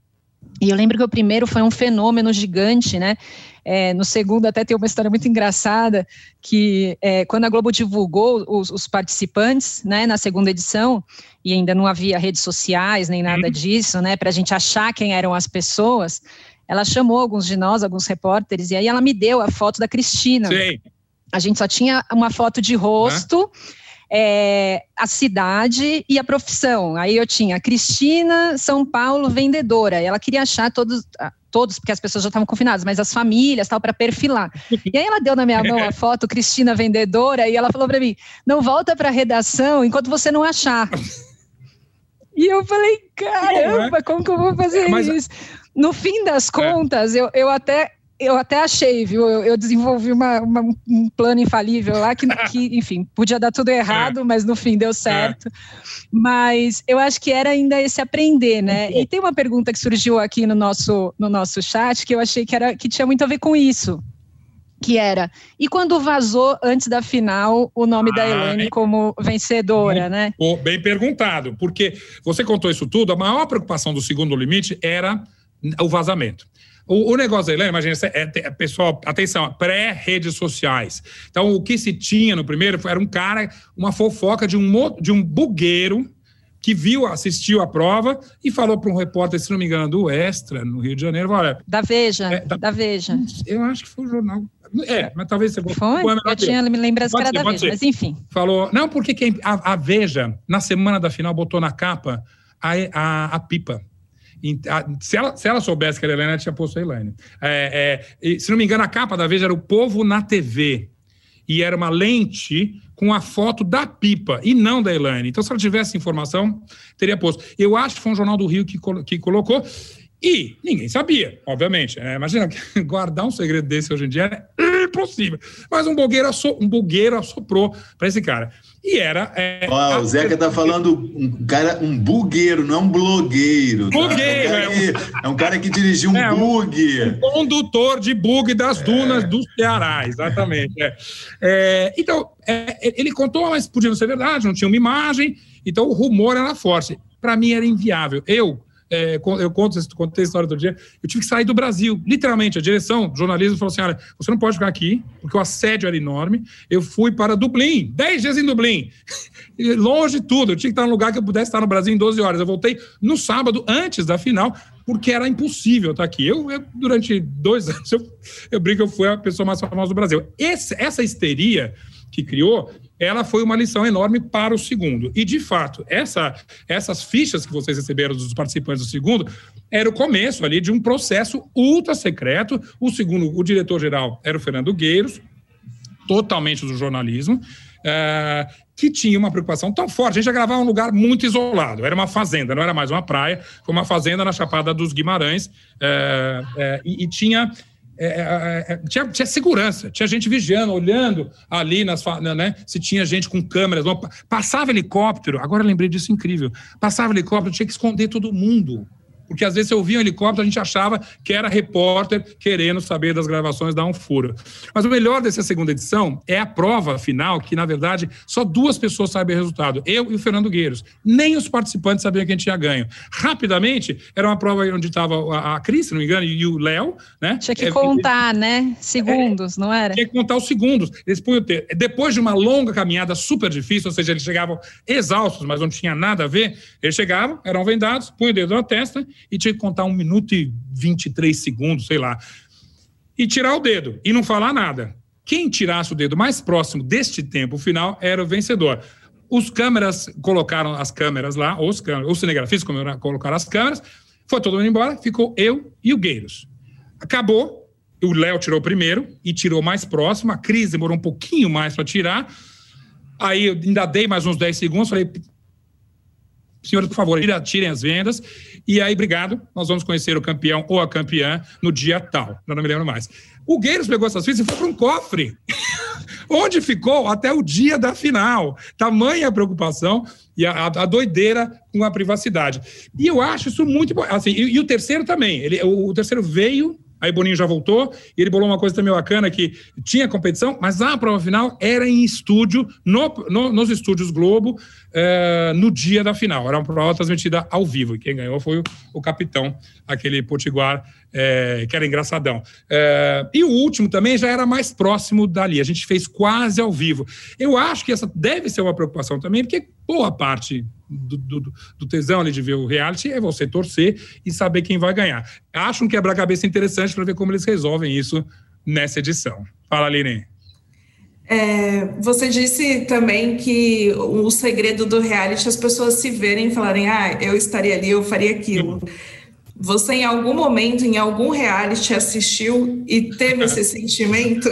E eu lembro que o primeiro foi um fenômeno gigante, né? É, no segundo, até tem uma história muito engraçada, que é, quando a Globo divulgou os, os, participantes, né, na segunda edição, e ainda não havia redes sociais nem nada uhum. disso, né, para a gente achar quem eram as pessoas, ela chamou alguns de nós, alguns repórteres, e aí ela me deu a foto da Cristina. Sim. A gente só tinha uma foto de rosto. Uhum é, a cidade e a profissão. Aí eu tinha Cristina, São Paulo, vendedora. Ela queria achar todos, todos, porque as pessoas já estavam confinadas, mas as famílias, tal, para perfilar. E aí ela deu na minha mão a foto, Cristina vendedora, e ela falou para mim: não volta para a redação enquanto você não achar. E eu falei, caramba, como que eu vou fazer mas, isso? No fim das é. contas, eu, eu até eu até achei, viu? Eu, eu desenvolvi uma, uma, um plano infalível lá que, que, enfim, podia dar tudo errado, é. mas no fim deu certo. É. Mas eu acho que era ainda esse aprender, né? E tem uma pergunta que surgiu aqui no nosso, no nosso chat que eu achei que, era, que tinha muito a ver com isso. Que era, e quando vazou antes da final o nome ah, da Elaine como vencedora, né? Bem perguntado, porque você contou isso tudo, a maior preocupação do segundo limite era o vazamento. O, o negócio da Helena, imagina, é, é, pessoal, atenção, pré-redes sociais. Então, o que se tinha no primeiro era um cara, uma fofoca de um, de um bugueiro que viu, assistiu a prova e falou para um repórter, se não me engano, do Extra, no Rio de Janeiro, olha... Da Veja, é, da, da, Veja. Eu acho que foi o jornal... É, mas talvez você... Foi? Eu tinha me lembrança que era da Veja, ser. mas enfim. Falou, não, porque quem, a, a, Veja, na semana da final, botou na capa a, a, a pipa. Se ela, se ela soubesse que era a Helena, ela tinha posto a Elaine. É, é, se não me engano, a capa da Veja era o povo na TV. E era uma lente com a foto da pipa e não da Elaine. Então, se ela tivesse informação, teria posto. Eu acho que foi um jornal do Rio que, que colocou. E ninguém sabia, obviamente. É, imagina, guardar um segredo desse hoje em dia é impossível. Mas um bugueiro, um bugueiro assoprou para esse cara. E era. É, oh, o Zeca tá falando um cara, um bugueiro, não um blogueiro. Tá? Bugueiro, é, um que, é um cara que dirigiu um é, bug. Um condutor de bug das dunas do Ceará, exatamente. É. É, então, ele contou, mas podia não ser verdade, não tinha uma imagem, então o rumor era forte. Para mim era inviável. Eu é, eu conto, contei a história do dia, eu tive que sair do Brasil, literalmente, a direção do jornalismo falou assim, olha, você não pode ficar aqui, porque o assédio era enorme, eu fui para Dublin, 10 dias em Dublin, longe de tudo, eu tinha que estar num lugar que eu pudesse estar no Brasil em 12 horas, eu voltei no sábado, antes da final, porque era impossível estar aqui. Eu, eu durante dois anos, eu, eu brinco, eu fui a pessoa mais famosa do Brasil. Esse, essa histeria que criou, ela foi uma lição enorme para o segundo. E, de fato, essa, essas fichas que vocês receberam dos participantes do segundo era o começo ali de um processo ultra secreto. O segundo, o diretor-geral era o Fernando Gueiros, totalmente do jornalismo, é, que tinha uma preocupação tão forte. A gente ia gravar em um lugar muito isolado, era uma fazenda, não era mais uma praia, foi uma fazenda na Chapada dos Guimarães, é, é, e, e tinha é, é, é, é, tinha, tinha, segurança, tinha gente vigiando, olhando ali nas, né, se tinha gente com câmeras. Passava helicóptero, agora lembrei disso incrível. Passava helicóptero, tinha que esconder todo mundo porque às vezes você ouvia um helicóptero, a gente achava que era repórter querendo saber das gravações da um furo. Mas o melhor dessa segunda edição é a prova final, que na verdade só duas pessoas sabem o resultado, eu e o Fernando Gueiros. Nem os participantes sabiam quem tinha ganho. Rapidamente, era uma prova onde estava a, a Cris, se não me engano, e o Léo, né? Tinha que é, contar, né? Segundos, é, não era? Tinha que contar os segundos. Eles punham ter. Depois de uma longa caminhada super difícil, ou seja, eles chegavam exaustos, mas não tinha nada a ver, eles chegavam, eram vendados, punham o dedo na testa e tinha que contar um minuto e 23 segundos, sei lá, e tirar o dedo e não falar nada. Quem tirasse o dedo mais próximo deste tempo final era o vencedor. Os câmeras colocaram as câmeras lá, os, câmeras, os cinegrafistas colocaram as câmeras, foi todo mundo embora, ficou eu e o Gueiros. Acabou, o Léo tirou primeiro e tirou mais próximo, a Cris demorou um pouquinho mais para tirar. Aí eu ainda dei mais uns 10 segundos, falei, senhores, por favor, tirem as vendas. E aí, obrigado, nós vamos conhecer o campeão ou a campeã no dia tal. Eu não me lembro mais. O Gueiros pegou essas fichas e foi para um cofre, onde ficou até o dia da final. Tamanha preocupação e a, a, doideira com a privacidade. E eu acho isso muito bom. Assim, e, e o terceiro também. Ele, o, o terceiro veio Aí Boninho já voltou e ele bolou uma coisa também bacana que tinha competição, mas a prova final era em estúdio, no, no, nos estúdios Globo, é, no dia da final. Era uma prova transmitida ao vivo. E quem ganhou foi o, o capitão, aquele potiguar é, que era engraçadão. É, e o último também já era mais próximo dali. A gente fez quase ao vivo. Eu acho que essa deve ser uma preocupação também, porque boa parte do, do, do, tesão ali de ver o reality é você torcer e saber quem vai ganhar. Acho um quebra-cabeça interessante para ver como eles resolvem isso nessa edição. Fala, Aline. É, você disse também que o segredo do reality é as pessoas se verem e falarem, ah, eu estaria ali, eu faria aquilo. Você em algum momento, em algum reality, assistiu e teve esse sentimento?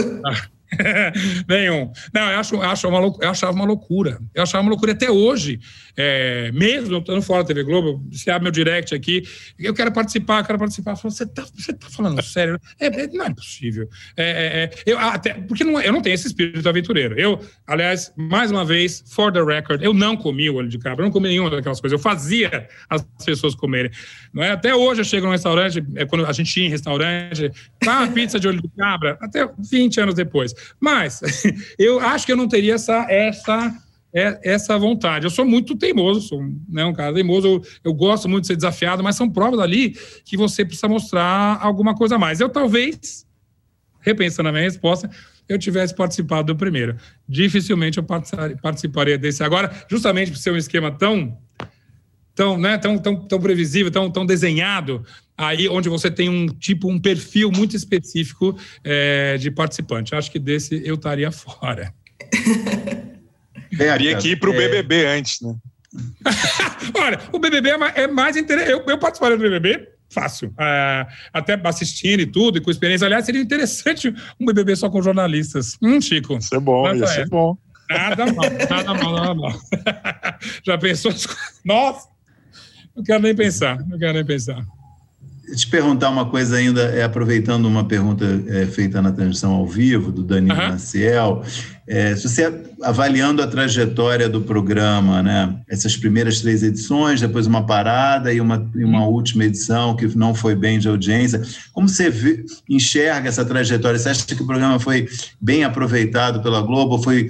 Nenhum. Não, eu, acho, eu, acho uma, eu achava uma loucura. Eu achava uma loucura até hoje. É, mesmo eu estando fora da TV Globo, se abre meu direct aqui, eu quero participar, quero participar. Você está você tá falando sério? É, é, não é possível. É, é, é eu, até, porque não, eu não tenho esse espírito aventureiro. Eu, aliás, mais uma vez, for the record, eu não comi o olho de cabra, eu não comi nenhuma daquelas coisas. Eu fazia as pessoas comerem. Não é? Até hoje eu chego num restaurante, é, quando a gente ia em restaurante, tá uma pizza de olho de cabra, até 20 anos depois. Mas eu acho que eu não teria essa, essa, é, essa vontade. Eu sou muito teimoso, sou né, um cara teimoso, eu, eu, gosto muito de ser desafiado, mas são provas ali que você precisa mostrar alguma coisa a mais. Eu talvez, repensando a minha resposta, eu tivesse participado do primeiro. Dificilmente eu participaria desse agora, justamente por ser um esquema tão tão, né, tão, tão, tão previsível, tão, tão desenhado, aí onde você tem um tipo, um perfil muito específico é, de participante. Acho que desse eu estaria fora. Teria que ir para o BBB é... antes, né? Olha, o BBB é mais interessante. Eu, eu participaria do BBB fácil. É, até assistindo e tudo, e com experiência. Aliás, seria interessante um BBB só com jornalistas. Hum, Chico. Isso é bom, isso é bom. Nada mal, nada mal, nada mal. Já pensou? Nossa! Não quero nem pensar, não quero nem pensar te perguntar uma coisa ainda, é, aproveitando uma pergunta é, feita na transmissão ao vivo, do Danilo uhum. Maciel, é, se você avaliando a trajetória do programa, né, essas primeiras três edições, depois uma parada e uma, e uma uhum. última edição que não foi bem de audiência, como você vê, enxerga essa trajetória? Você acha que o programa foi bem aproveitado pela Globo, foi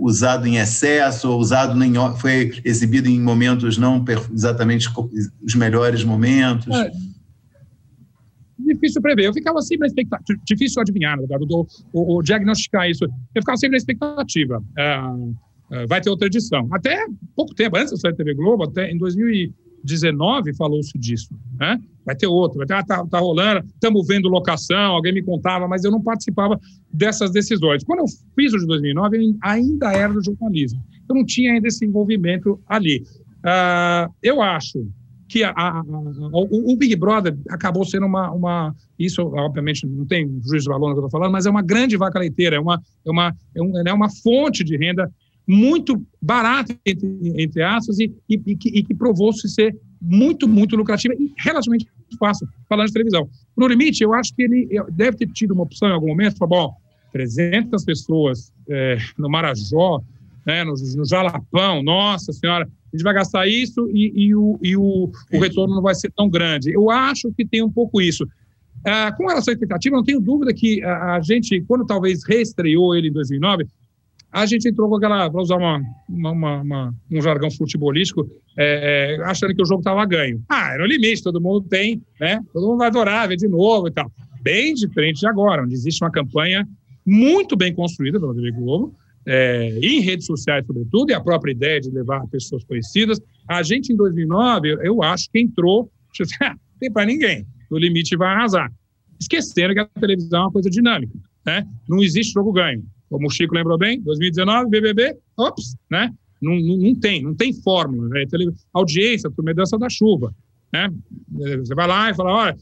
usado em excesso, usado em, foi exibido em momentos não exatamente os melhores momentos? É difícil prever. Eu ficava sempre na expectativa, difícil adivinhar, na verdade, ou, diagnosticar isso. Eu ficava sempre na expectativa. É, é, vai ter outra edição. Até pouco tempo, antes da TV Globo, até em 2019 falou-se disso. Né? Vai ter outro, vai ah, tá, tá rolando, estamos vendo locação, alguém me contava, mas eu não participava dessas decisões. Quando eu fiz o de 2009, eu ainda era do jornalismo. Eu não tinha ainda esse envolvimento ali. Uh, eu acho que a, a, a, o, o, Big Brother acabou sendo uma, uma isso obviamente não tem juízo de valor no que eu estou falando, mas é uma grande vaca leiteira, é uma, é uma, é, um, é uma fonte de renda muito barata, entre, entre aspas, e, e, e, que, e que provou-se ser muito, muito lucrativa e relativamente fácil, falando de televisão. No limite, eu acho que ele deve ter tido uma opção em algum momento, falou, bom, 300 pessoas é, no Marajó, né, no, no Jalapão, nossa senhora, a gente vai gastar isso e, e, o, e o, o, retorno não vai ser tão grande. Eu acho que tem um pouco isso. Ah, com relação à expectativa, não tenho dúvida que a, a, gente, quando talvez reestreou ele em 2009, a gente entrou com aquela, para usar uma, uma, uma, um jargão futebolístico, é, é, achando que o jogo estava ganho. Ah, era o limite, todo mundo tem, né? Todo mundo vai adorar, ver de novo e tal. Bem diferente de agora, onde existe uma campanha muito bem construída pela TV Globo, é, em redes sociais, sobretudo, e a própria ideia de levar pessoas conhecidas. A gente, em 2009, eu acho que entrou, tem para ninguém, o limite vai arrasar. Esquecendo que a televisão é uma coisa dinâmica, né? Não existe jogo ganho. Como o Chico lembrou bem, 2019, BBB, ops, né? Não, não, não tem, não tem fórmula. Né? Audiência, por dança da chuva, né? Você vai lá e fala, olha,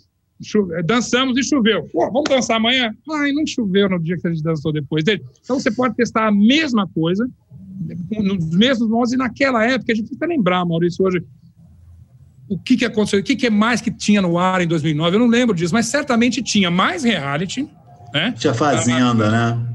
dançamos e choveu. Pô, vamos dançar amanhã? Ai, não choveu no dia que a gente dançou depois dele. Então você pode testar a mesma coisa, nos mesmos modos, e naquela época, a gente precisa lembrar, Maurício, hoje, o que, que aconteceu, o que, que é mais que tinha no ar em 2009, eu não lembro disso, mas certamente tinha mais reality. Né? Tinha Fazenda, né?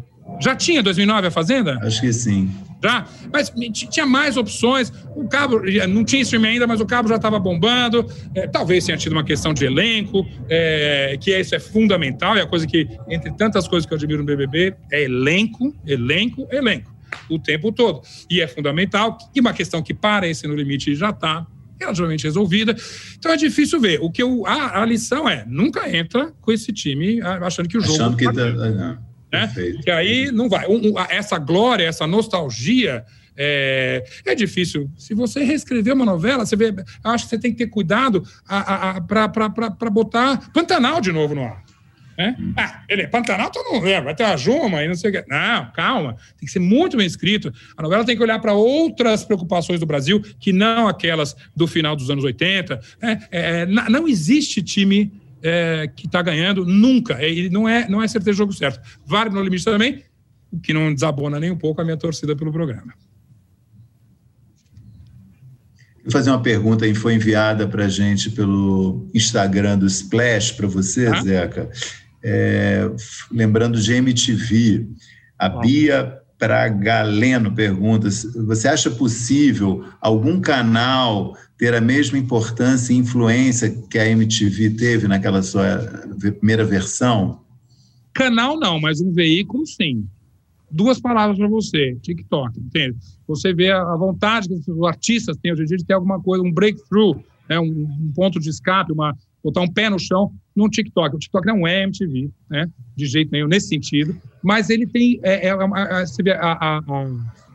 Já tinha 2009 a Fazenda? Acho que sim já, mas tinha mais opções. O cabo não tinha streaming ainda, mas o cabo já estava bombando. É, talvez tenha tido uma questão de elenco, é, que isso é fundamental, é a coisa que, entre tantas coisas que eu admiro no BBB, é elenco, elenco, elenco, o tempo todo. E é fundamental, e uma questão que para esse no limite já está relativamente resolvida. Então é difícil ver. O que eu, a, a lição é, nunca entra com esse time achando que o jogo... Achando que... Tá, né? Que aí não vai. Um, um, essa glória, essa nostalgia. É, é, difícil. Se você reescrever uma novela, você vê, acho que você tem que ter cuidado para botar Pantanal de novo no ar. É? Ah, ele é Pantanal, todo mundo lembra, vai ter a Juma e não sei o quê. Não, calma, tem que ser muito bem escrito. A novela tem que olhar para outras preocupações do Brasil, que não aquelas do final dos anos 80. É, é, não existe time é, que está ganhando nunca. É, ele não é, não é certeza jogo certo. Vale no limite também, o que não desabona nem um pouco a minha torcida pelo programa. Vou fazer uma pergunta que foi enviada para a gente pelo Instagram do Splash para você, ah? Zeca. É, lembrando de MTV, a Bia Pragaleno pergunta: você acha possível algum canal ter a mesma importância e influência que a MTV teve naquela sua primeira versão? Canal não, mas um veículo sim. Duas palavras para você: TikTok, entende? Você vê a vontade que os artistas têm hoje em dia de ter alguma coisa, um breakthrough, né, um, um ponto de escape, uma, botar um pé no chão no TikTok. O TikTok não é MTV, né? De jeito nenhum, nesse sentido. Mas ele tem. É, é, é, a, a, a,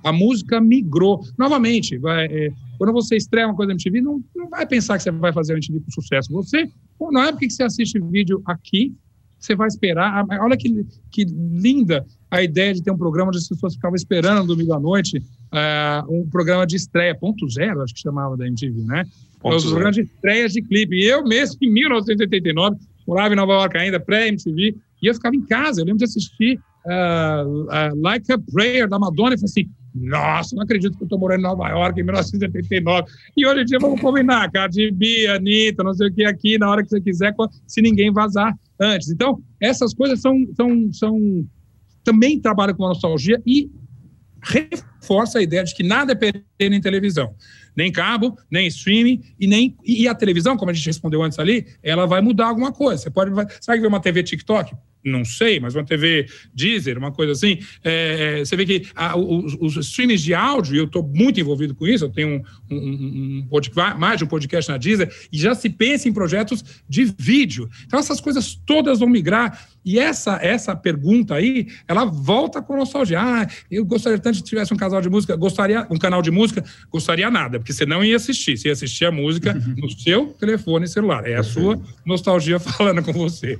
a, música migrou. Novamente, vai, é, quando você estreia uma coisa na MTV, não, não vai pensar que você vai fazer a MTV com sucesso. Você, não é porque você assiste vídeo aqui, você vai esperar. Olha que, que linda a ideia de ter um programa onde as pessoas ficavam esperando no domingo à noite uh, um programa de estreia, ponto zero, acho que chamava da MTV, né? Os programas de estreias de clipe. E eu mesmo, em 1989, morava em Nova York ainda, pré-MTV, e eu ficava em casa. Eu lembro de assistir uh, uh, Like a Prayer, da Madonna, e falei assim, nossa, não acredito que eu estou morando em Nova York em 1989. E hoje em dia vamos combinar, cara, de Bia, Anitta, não sei o que aqui, na hora que você quiser, se ninguém vazar antes. Então, essas coisas são, são, são também trabalham com a nostalgia e reforça a ideia de que nada é perene em televisão. Nem cabo, nem streaming e nem e a televisão, como a gente respondeu antes ali, ela vai mudar alguma coisa. Você pode, sabe que uma TV TikTok? Não sei, mas uma TV Deezer, uma coisa assim, é, você vê que a, os, os, streams de áudio, e eu estou muito envolvido com isso, eu tenho um, um, um podcast, mais de um podcast na Deezer, e já se pensa em projetos de vídeo. Então essas coisas todas vão migrar, e essa, essa pergunta aí, ela volta com nostalgia. Ah, eu gostaria tanto que tivesse um casal de música, gostaria, um canal de música, gostaria nada, porque você não ia assistir, você ia assistir a música no seu telefone celular. É a sua nostalgia falando com você.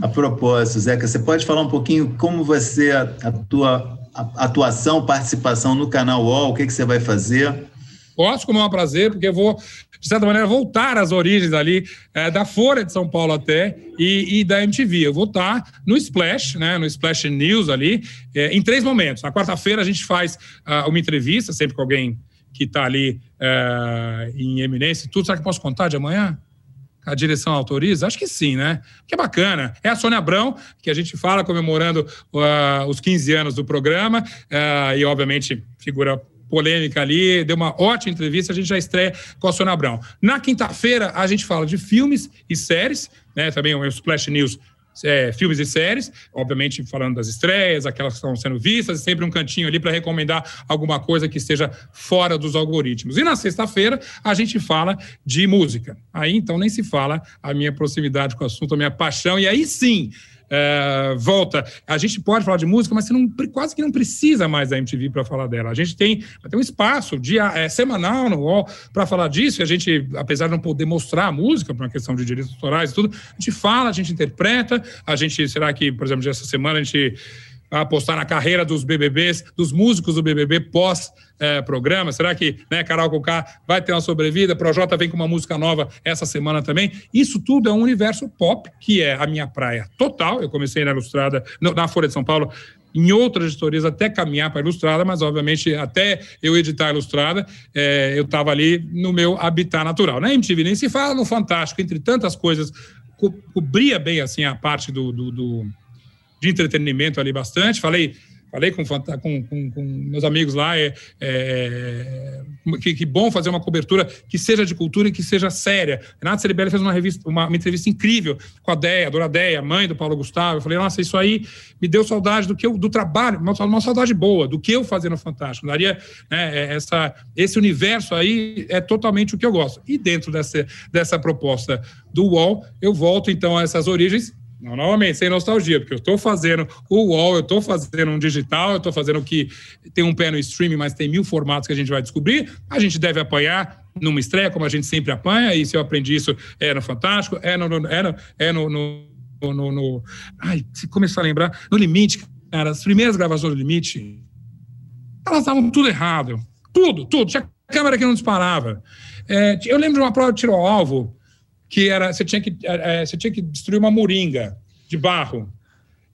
A propósito, Zeca, você pode falar um pouquinho como você, a tua atuação, participação no canal UOL, o que, que você vai fazer? Posso, como é um prazer, porque eu vou, de certa maneira, voltar às origens ali é, da Folha de São Paulo até e, e, da MTV. Eu vou estar no Splash, né, no Splash News ali, é, em três momentos. Na quarta-feira a gente faz uh, uma entrevista, sempre com alguém que está ali uh, em eminência. Tudo, será que posso contar de amanhã? A direção autoriza? Acho que sim, né? Que é bacana. É a Sônia Abrão, que a gente fala comemorando uh, os 15 anos do programa, uh, e obviamente figura polêmica ali, deu uma ótima entrevista, a gente já estreia com a Sônia Abrão. Na quinta-feira, a gente fala de filmes e séries, né? Também o Splash News é, filmes e séries, obviamente falando das estreias, aquelas que estão sendo vistas, sempre um cantinho ali para recomendar alguma coisa que esteja fora dos algoritmos. E na sexta-feira a gente fala de música. Aí então nem se fala a minha proximidade com o assunto, a minha paixão, e aí sim é, volta. A gente pode falar de música, mas você não, quase que não precisa mais da MTV para falar dela. A gente tem, tem um espaço dia, é, semanal no UOL para falar disso, e a gente, apesar de não poder mostrar a música, por uma questão de direitos autorais e tudo, a gente fala, a gente interpreta, a gente, será que, por exemplo, essa semana a gente apostar na carreira dos BBBs, dos músicos do BBB pós é, programa? Será que né, Carol Conká vai ter uma sobrevida? Projota vem com uma música nova essa semana também. Isso tudo é um universo pop, que é a minha praia total. Eu comecei na Ilustrada, na Folha de São Paulo, em outras editorias até caminhar para a Ilustrada, mas obviamente até eu editar a Ilustrada, é, eu estava ali no meu habitat natural. Na MTV nem se fala, no Fantástico, entre tantas coisas, co cobria bem assim a parte do, do, do de entretenimento ali bastante. Falei falei com, com, com, com meus amigos lá, é, é que, que, bom fazer uma cobertura que seja de cultura e que seja séria. Renato Ceribelli fez uma, revista, uma, uma, entrevista incrível com a Deia, a Dona Deia, mãe do Paulo Gustavo. Eu falei, nossa, isso aí me deu saudade do que eu, do trabalho, uma, uma saudade boa, do que eu fazia no Fantástico. Daria né, é, essa, esse universo aí é totalmente o que eu gosto. E dentro dessa, dessa proposta do UOL, eu volto então a essas origens não, novamente, sem nostalgia, porque eu estou fazendo o UOL, eu estou fazendo um digital, eu estou fazendo que tem um pé no streaming, mas tem mil formatos que a gente vai descobrir. A gente deve apanhar numa estreia, como a gente sempre apanha, e se eu aprendi isso é no Fantástico, é no, é no, é no, no no, no, Ai, se começar a lembrar, no Limite, cara, as primeiras gravações do Limite, elas estavam tudo errado. Tudo, tudo. Tinha câmera que não disparava. É, eu lembro de uma prova de tiro ao alvo que era você tinha que, é, é você tinha que destruir uma moringa de barro.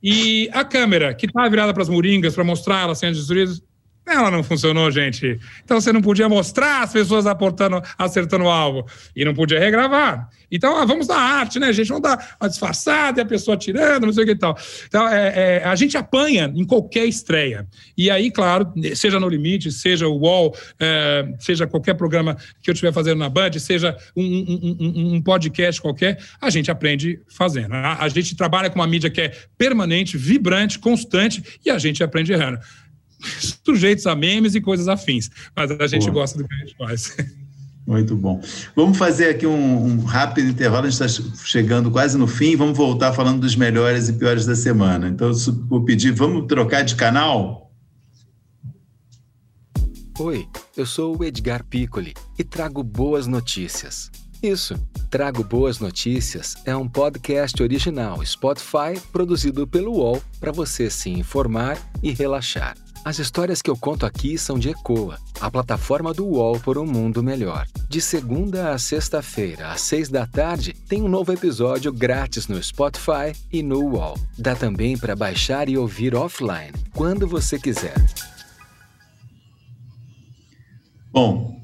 E a câmera, que estava virada para as moringas para mostrar elas sendo destruídas, ela não funcionou, gente. Então você não podia mostrar as pessoas aportando, acertando o alvo. E não podia regravar. Então, ah, vamos dar arte, né, gente? Vamos dar uma disfarçada e a pessoa tirando, não sei o que e tal. Então, é, é, a gente apanha em qualquer estreia. E aí, claro, seja no Limite, seja o UOL, é, seja qualquer programa que eu estiver fazendo na Band, seja um, um, um, um, podcast qualquer, a gente aprende fazendo. A, a gente trabalha com uma mídia que é permanente, vibrante, constante, e a gente aprende errando sujeitos a memes e coisas afins. Mas a gente Boa. gosta do que a gente faz. Muito bom. Vamos fazer aqui um, um rápido intervalo, a gente está chegando quase no fim, vamos voltar falando dos melhores e piores da semana. Então, vou pedir, vamos trocar de canal? Oi, eu sou o Edgar Piccoli e trago boas notícias. Isso, Trago Boas Notícias é um podcast original Spotify produzido pelo UOL para você se informar e relaxar. As histórias que eu conto aqui são de Ecoa, a plataforma do UOL por um mundo melhor. De segunda a sexta-feira, às seis da tarde, tem um novo episódio grátis no Spotify e no UOL. Dá também para baixar e ouvir offline, quando você quiser. Bom,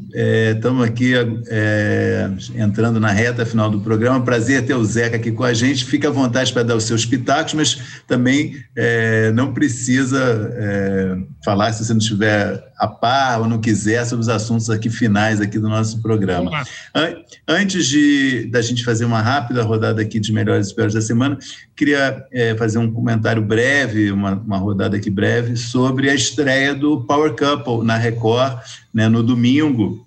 estamos é, aqui é, entrando na reta final do programa. Prazer ter o Zeca aqui com a gente. Fica à vontade para dar os seus pitacos, mas também é, não precisa é, falar se você não estiver a par ou não quiser sobre os assuntos aqui finais aqui do nosso programa. Antes de da gente fazer uma rápida rodada aqui de melhores e piores da semana, queria é, fazer um comentário breve, uma, uma rodada aqui breve sobre a estreia do Power Couple na Record, né, no domingo.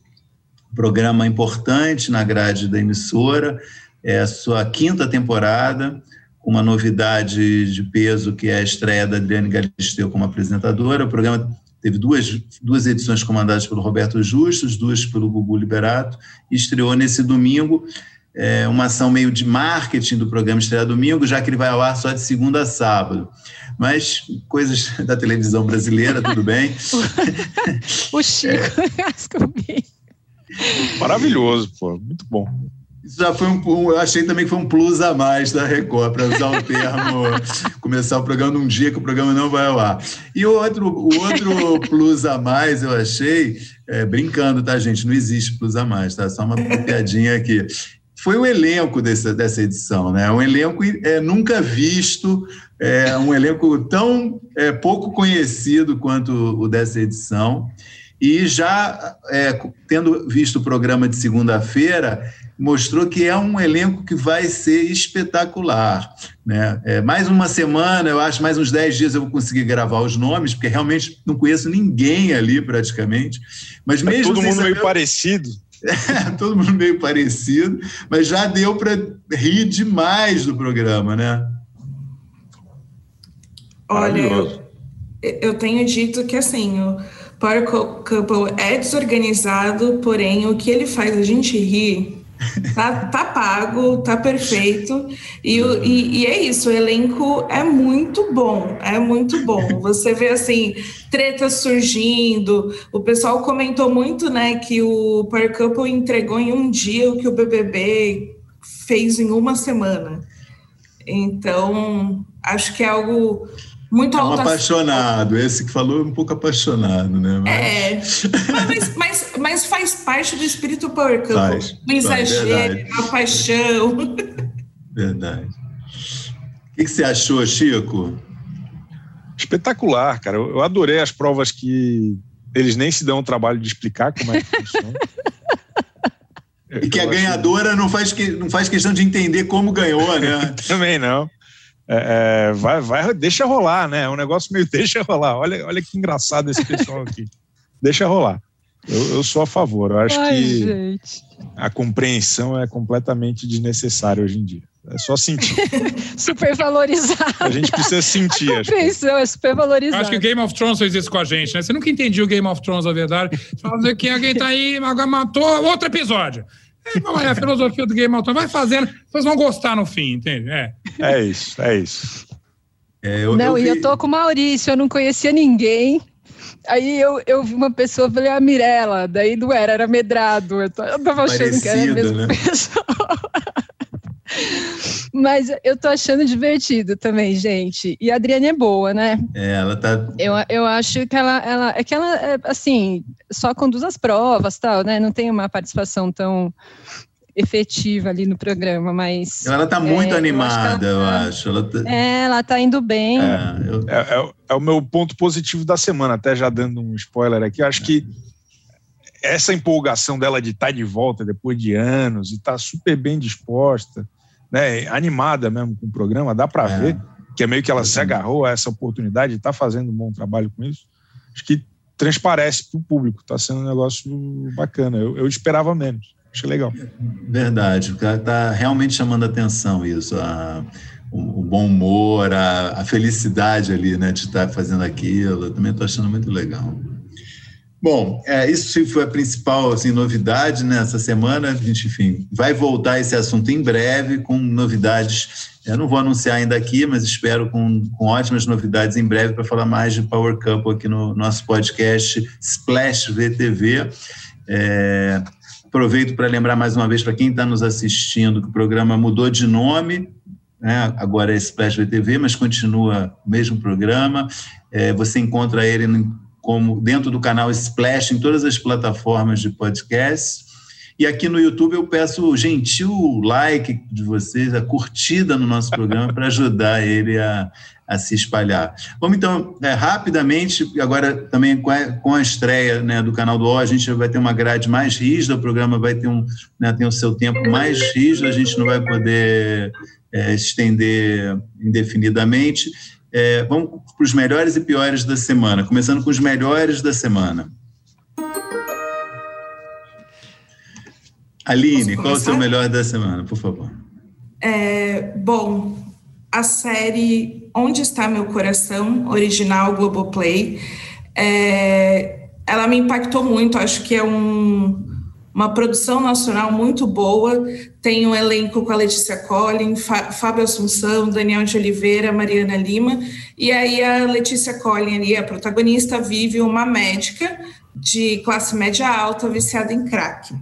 Programa importante na grade da emissora, é a sua quinta temporada, uma novidade de peso que é a estreia da Adriane Galisteu como apresentadora. O programa teve duas, duas edições comandadas pelo Roberto Justus, duas pelo Gugu Liberato, e estreou nesse domingo é, uma ação meio de marketing do programa Estreia Domingo, já que ele vai ao ar só de segunda a sábado. Mas coisas da televisão brasileira, tudo bem. o Chico, é. Maravilhoso, pô, muito bom. Já foi um, eu achei também que foi um plus a mais da Record, para usar o termo, começar o programa num dia que o programa não vai ao ar. E o outro, o outro plus a mais, eu achei, é, brincando, tá, gente? Não existe plus a mais, tá? Só uma piadinha aqui. Foi o elenco dessa, dessa edição, né? Um elenco é, nunca visto, é, um elenco tão é, pouco conhecido quanto o dessa edição. E já é, tendo visto o programa de segunda-feira, mostrou que é um elenco que vai ser espetacular. Né? É, mais uma semana, eu acho, mais uns 10 dias eu vou conseguir gravar os nomes, porque realmente não conheço ninguém ali praticamente. Mas é mesmo é todo mundo saber... meio parecido. É, todo mundo meio parecido, mas já deu para rir demais do programa, né? Olha, eu, eu tenho dito que assim, o Power Couple é desorganizado, porém o que ele faz a gente rir tá, tá pago, tá perfeito. E, e, e, é isso, o elenco é muito bom, é muito bom. Você vê assim, tretas surgindo. O pessoal comentou muito, né, que o Power Couple entregou em um dia o que o BBB fez em uma semana. Então, acho que é algo muito é um apaixonado, esse que falou é um pouco apaixonado, né? Mas... É, mas, mas, mas, faz parte do espírito Power Couple. Faz, o exagero, a paixão. Verdade. O que, que você achou, Chico? Espetacular, cara. Eu adorei as provas que eles nem se dão o trabalho de explicar como é que funciona. E que a ganhadora não faz, que, não faz questão de entender como ganhou, né? Também não é, é, vai, vai, deixa rolar, né? É um negócio meio deixa rolar. Olha, olha que engraçado esse pessoal aqui. deixa rolar. Eu, eu sou a favor. Eu acho Ai, que gente. a compreensão é completamente desnecessária hoje em dia. É só sentir. supervalorizado. A gente precisa sentir. A compreensão é supervalorizada. Acho que o Game of Thrones fez isso com a gente, né? Você nunca entendia o Game of Thrones, a verdade. Fala que alguém tá aí, agora matou outro episódio. É, é a filosofia do Game Thrones. Vai fazendo, vocês vão gostar no fim, entende? É, é isso, é isso. É, eu, não, eu vi... e eu tô com o Maurício, eu não conhecia ninguém. Aí eu, eu vi uma pessoa, falei, a ah, Mirella, daí não era, era medrado. Eu, tava achando Parecido, que era a mesma né? pessoa. Mas eu tô achando divertido também, gente. E a Adriane é boa, né? É, ela tá. Eu, eu acho que ela, ela é que ela, é, assim, só conduz as provas tal, né? Não tem uma participação tão efetiva ali no programa, mas. Ela está muito é, animada, eu acho. Ela, ela tá... É, ela está indo bem. É, eu... é, é, é, o meu ponto positivo da semana, até já dando um spoiler aqui. Eu acho que essa empolgação dela de estar tá de volta depois de anos e estar tá super bem disposta, né, animada mesmo com o programa, dá para é. ver que é meio que ela se agarrou a essa oportunidade e está fazendo um bom trabalho com isso. Acho que transparece para o público, está sendo um negócio bacana. Eu, eu esperava menos. Achei legal. Verdade, está realmente chamando a atenção isso, a, o, o, bom humor, a, a, felicidade ali, né, de estar fazendo aquilo. Eu também estou achando muito legal. Bom, é, isso foi a principal assim, novidade nessa semana. A gente, enfim, vai voltar esse assunto em breve com novidades. Eu não vou anunciar ainda aqui, mas espero com, com ótimas novidades em breve para falar mais de Power Couple aqui no nosso podcast Splash VTV. É, Aproveito para lembrar mais uma vez para quem está nos assistindo que o programa mudou de nome, né? agora é Splash VTV, mas continua o mesmo programa. É, você encontra ele como dentro do canal Splash em todas as plataformas de podcast. E aqui no YouTube eu peço o gentil like de vocês, a curtida no nosso programa para ajudar ele a, a se espalhar. Vamos então, é, rapidamente, agora também com a, com a estreia né, do canal do O, a gente vai ter uma grade mais rígida, o programa vai ter, um, né, tem o seu tempo mais rígido, a gente não vai poder é, estender indefinidamente. É, vamos para os melhores e piores da semana, começando com os melhores da semana. Aline, qual é o seu melhor da semana, por favor? É, bom, a série Onde Está Meu Coração, original Globoplay. É, ela me impactou muito, acho que é um, uma produção nacional muito boa. Tem um elenco com a Letícia Collin, Fábio Assunção, Daniel de Oliveira, Mariana Lima. E aí a Letícia Collin, ali, a protagonista, vive uma médica de classe média alta viciada em crack.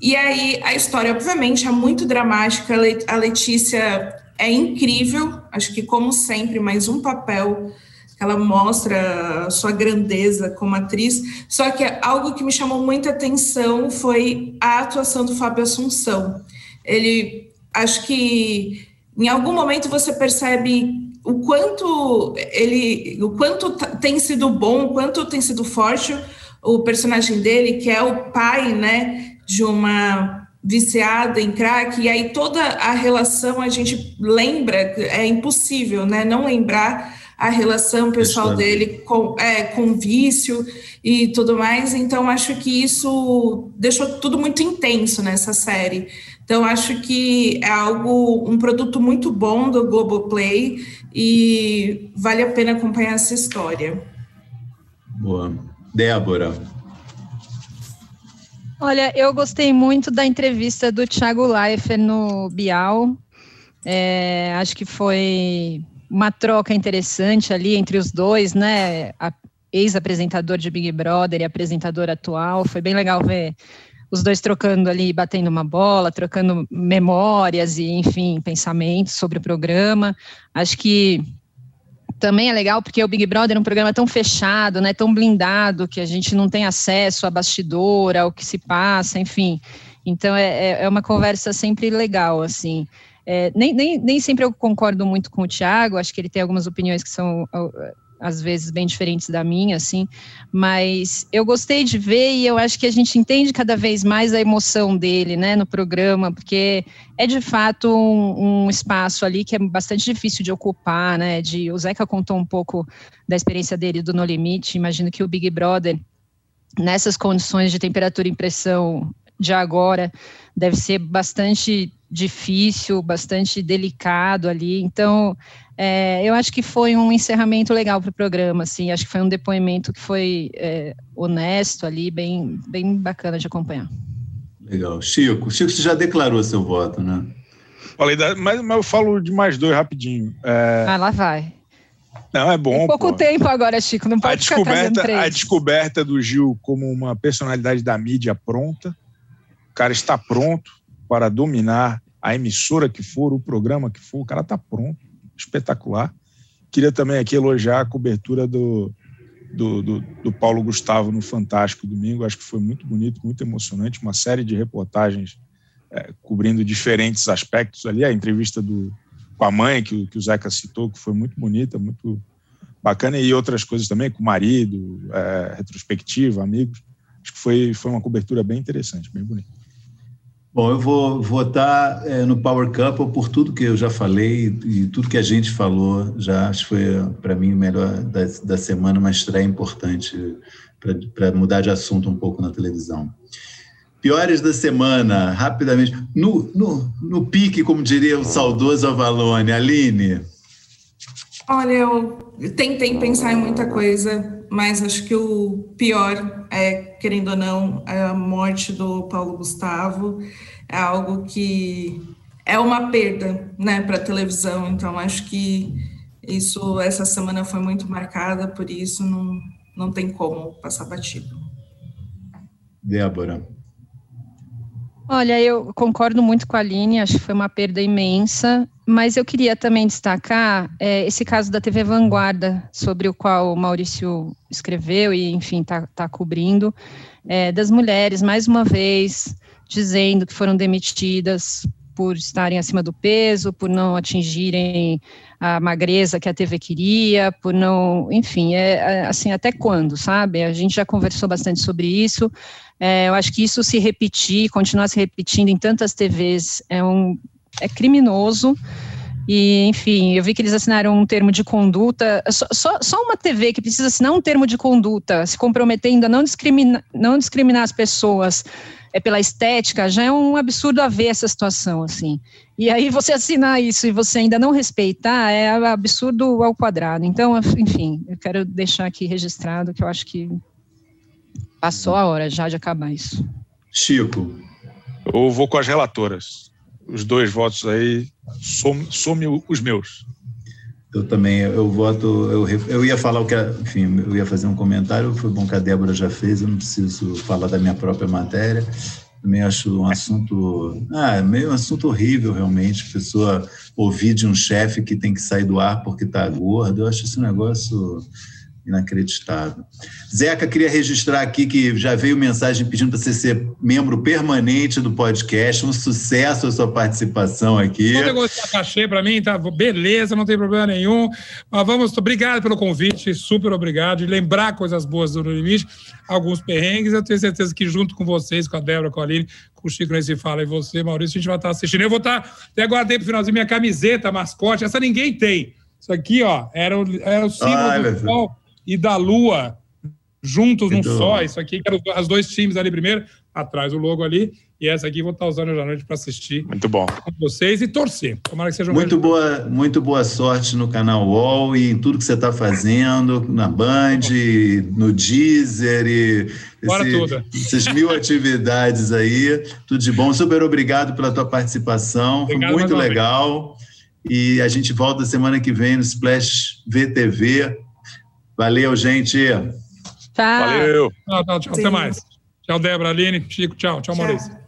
E aí a história, obviamente, é muito dramática. A Letícia é incrível, acho que como sempre, mais um papel ela mostra sua grandeza como atriz. Só que algo que me chamou muita atenção foi a atuação do Fábio Assunção. Ele, acho que em algum momento você percebe o quanto ele, o quanto tem sido bom, o quanto tem sido forte o personagem dele, que é o pai, né, de uma viciada em crack, e aí toda a relação a gente lembra, é impossível, né? Não lembrar a relação pessoal dele com, é, com vício e tudo mais. Então, acho que isso deixou tudo muito intenso nessa série. Então, acho que é algo, um produto muito bom do Globoplay e vale a pena acompanhar essa história. Boa. Débora. Olha, eu gostei muito da entrevista do Thiago Leifert no Bial. É, acho que foi uma troca interessante ali entre os dois, né? Ex-apresentador de Big Brother e apresentador atual. Foi bem legal ver os dois trocando ali, batendo uma bola, trocando memórias e, enfim, pensamentos sobre o programa. Acho que também é legal porque o Big Brother é um programa tão fechado, né, tão blindado, que a gente não tem acesso a bastidor, ao que se passa, enfim. Então é, é, é uma conversa sempre legal, assim. É, nem, nem, nem sempre eu concordo muito com o Tiago, acho que ele tem algumas opiniões que são às vezes bem diferentes da minha, assim, mas eu gostei de ver e eu acho que a gente entende cada vez mais a emoção dele, né, no programa, porque é de fato um, um espaço ali que é bastante difícil de ocupar, né, de, o Zeca contou um pouco da experiência dele do No Limite, imagino que o Big Brother, nessas condições de temperatura e pressão de agora, deve ser bastante difícil, bastante delicado ali, então é, eu acho que foi um encerramento legal para o programa, assim, acho que foi um depoimento que foi é, honesto ali, bem, bem bacana de acompanhar. Legal. Chico, Chico, você já declarou seu voto, né? Falei, da, mas, mas eu falo de mais dois rapidinho. É... Ah, lá vai. Não, é bom. Tem pouco pô. tempo agora, Chico, não pode a descoberta, A descoberta do Gil como uma personalidade da mídia pronta. Cara está pronto para dominar a emissora que for, o programa que for, o cara está pronto. Espetacular. Queria também aqui elogiar a cobertura do, do, do, do, Paulo Gustavo no Fantástico domingo. Acho que foi muito bonito, muito emocionante. Uma série de reportagens é, cobrindo diferentes aspectos ali. A entrevista do, com a mãe, que, que o Zeca citou, que foi muito bonita, muito bacana. E outras coisas também, com o marido, é, retrospectiva, amigos. Acho que foi, foi uma cobertura bem interessante, bem bonita. Bom, eu vou votar é, no Power Couple por tudo que eu já falei e tudo que a gente falou já. Acho que foi, para mim, o melhor da, da semana, uma estreia importante para mudar de assunto um pouco na televisão. Piores da semana, rapidamente. No, no, no pique, como diria o saudoso Avalone, Aline. Olha, eu tentei pensar em muita coisa, mas acho que o pior é, querendo ou não, a morte do Paulo Gustavo é algo que é uma perda, né, para a televisão. Então acho que isso essa semana foi muito marcada, por isso não não tem como passar batido. Débora. Olha, eu concordo muito com a Aline, acho que foi uma perda imensa, mas eu queria também destacar é, esse caso da TV Vanguarda, sobre o qual o Maurício escreveu e, enfim, está tá cobrindo, é, das mulheres, mais uma vez, dizendo que foram demitidas por estarem acima do peso, por não atingirem a magreza que a TV queria, por não, enfim, é, é assim, até quando, sabe? A gente já conversou bastante sobre isso, é, eu acho que isso se repetir, continuar se repetindo em tantas TVs é, um, é criminoso. E, enfim, eu vi que eles assinaram um termo de conduta. Só, só, só, uma TV que precisa assinar um termo de conduta, se comprometendo a não, discrimina, não discriminar as pessoas é pela estética, já é um absurdo haver essa situação, assim. E aí você assinar isso e você ainda não respeitar é absurdo ao quadrado. Então, enfim, eu quero deixar aqui registrado que eu acho que Passou a hora já de acabar isso. Chico. Eu vou com as relatoras. Os dois votos aí, some, some os meus. Eu também, eu voto, eu, eu ia falar o que, enfim, eu ia fazer um comentário, foi bom que a Débora já fez, eu não preciso falar da minha própria matéria. Também acho um assunto, ah, meio um assunto horrível realmente, pessoa ouvir de um chefe que tem que sair do ar porque está gordo, eu acho esse negócio inacreditável. Zeca, queria registrar aqui que já veio mensagem pedindo para você ser membro permanente do podcast. Um sucesso a sua participação aqui. Não negociar cachê para mim, tá? Beleza, não tem problema nenhum. Mas vamos, obrigado pelo convite, super obrigado. De lembrar coisas boas do Limite, alguns perrengues. Eu tenho certeza que junto com vocês, com a Débora, com a Aline, com o Chico nesse Fala e você, Maurício, a gente vai estar assistindo. Eu vou estar, até guardei para o finalzinho minha camiseta, mascote. Essa ninguém tem. Isso aqui, ó, era o, era o símbolo do sol e da Lua juntos num só. Isso aqui, que eram os dois times ali primeiro, atrás o logo ali. E essa aqui vou estar usando hoje à noite para assistir. Muito bom. Com vocês e torcer. Tomara que seja um muito boa, muito boa sorte no canal UOL e em tudo que você está fazendo, na Band, no Deezer e esse, essas mil atividades aí. Tudo de bom. Super obrigado pela tua participação. Obrigado, Foi muito legal. E a gente volta semana que vem no Splash VTV Valeu, gente. Tchau. Valeu. Tchau, tchau, tchau. Até mais. Tchau, Débora, Aline, Chico, tchau. Tchau, tchau. Maurício.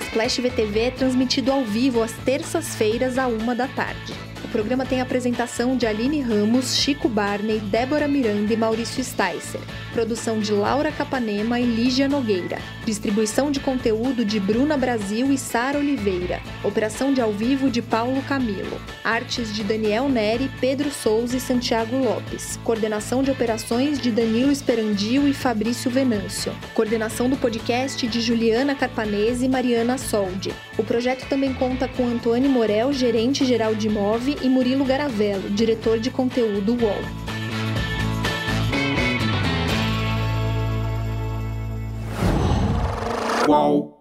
Splash VTV é transmitido ao vivo às terças-feiras, à uma da tarde. O programa tem a apresentação de Aline Ramos, Chico Barney, Débora Miranda e Maurício Sticer. Produção de Laura Capanema e Lígia Nogueira. Distribuição de conteúdo de Bruna Brasil e Sara Oliveira. Operação de ao vivo de Paulo Camilo. Artes de Daniel Neri, Pedro Souza e Santiago Lopes. Coordenação de operações de Danilo Esperandio e Fabrício Venâncio. Coordenação do podcast de Juliana Carpanese e Mariana Soldi. O projeto também conta com Antônio Morel, gerente geral de E Murilo Garavello, diretor de conteúdo UOL. Qual?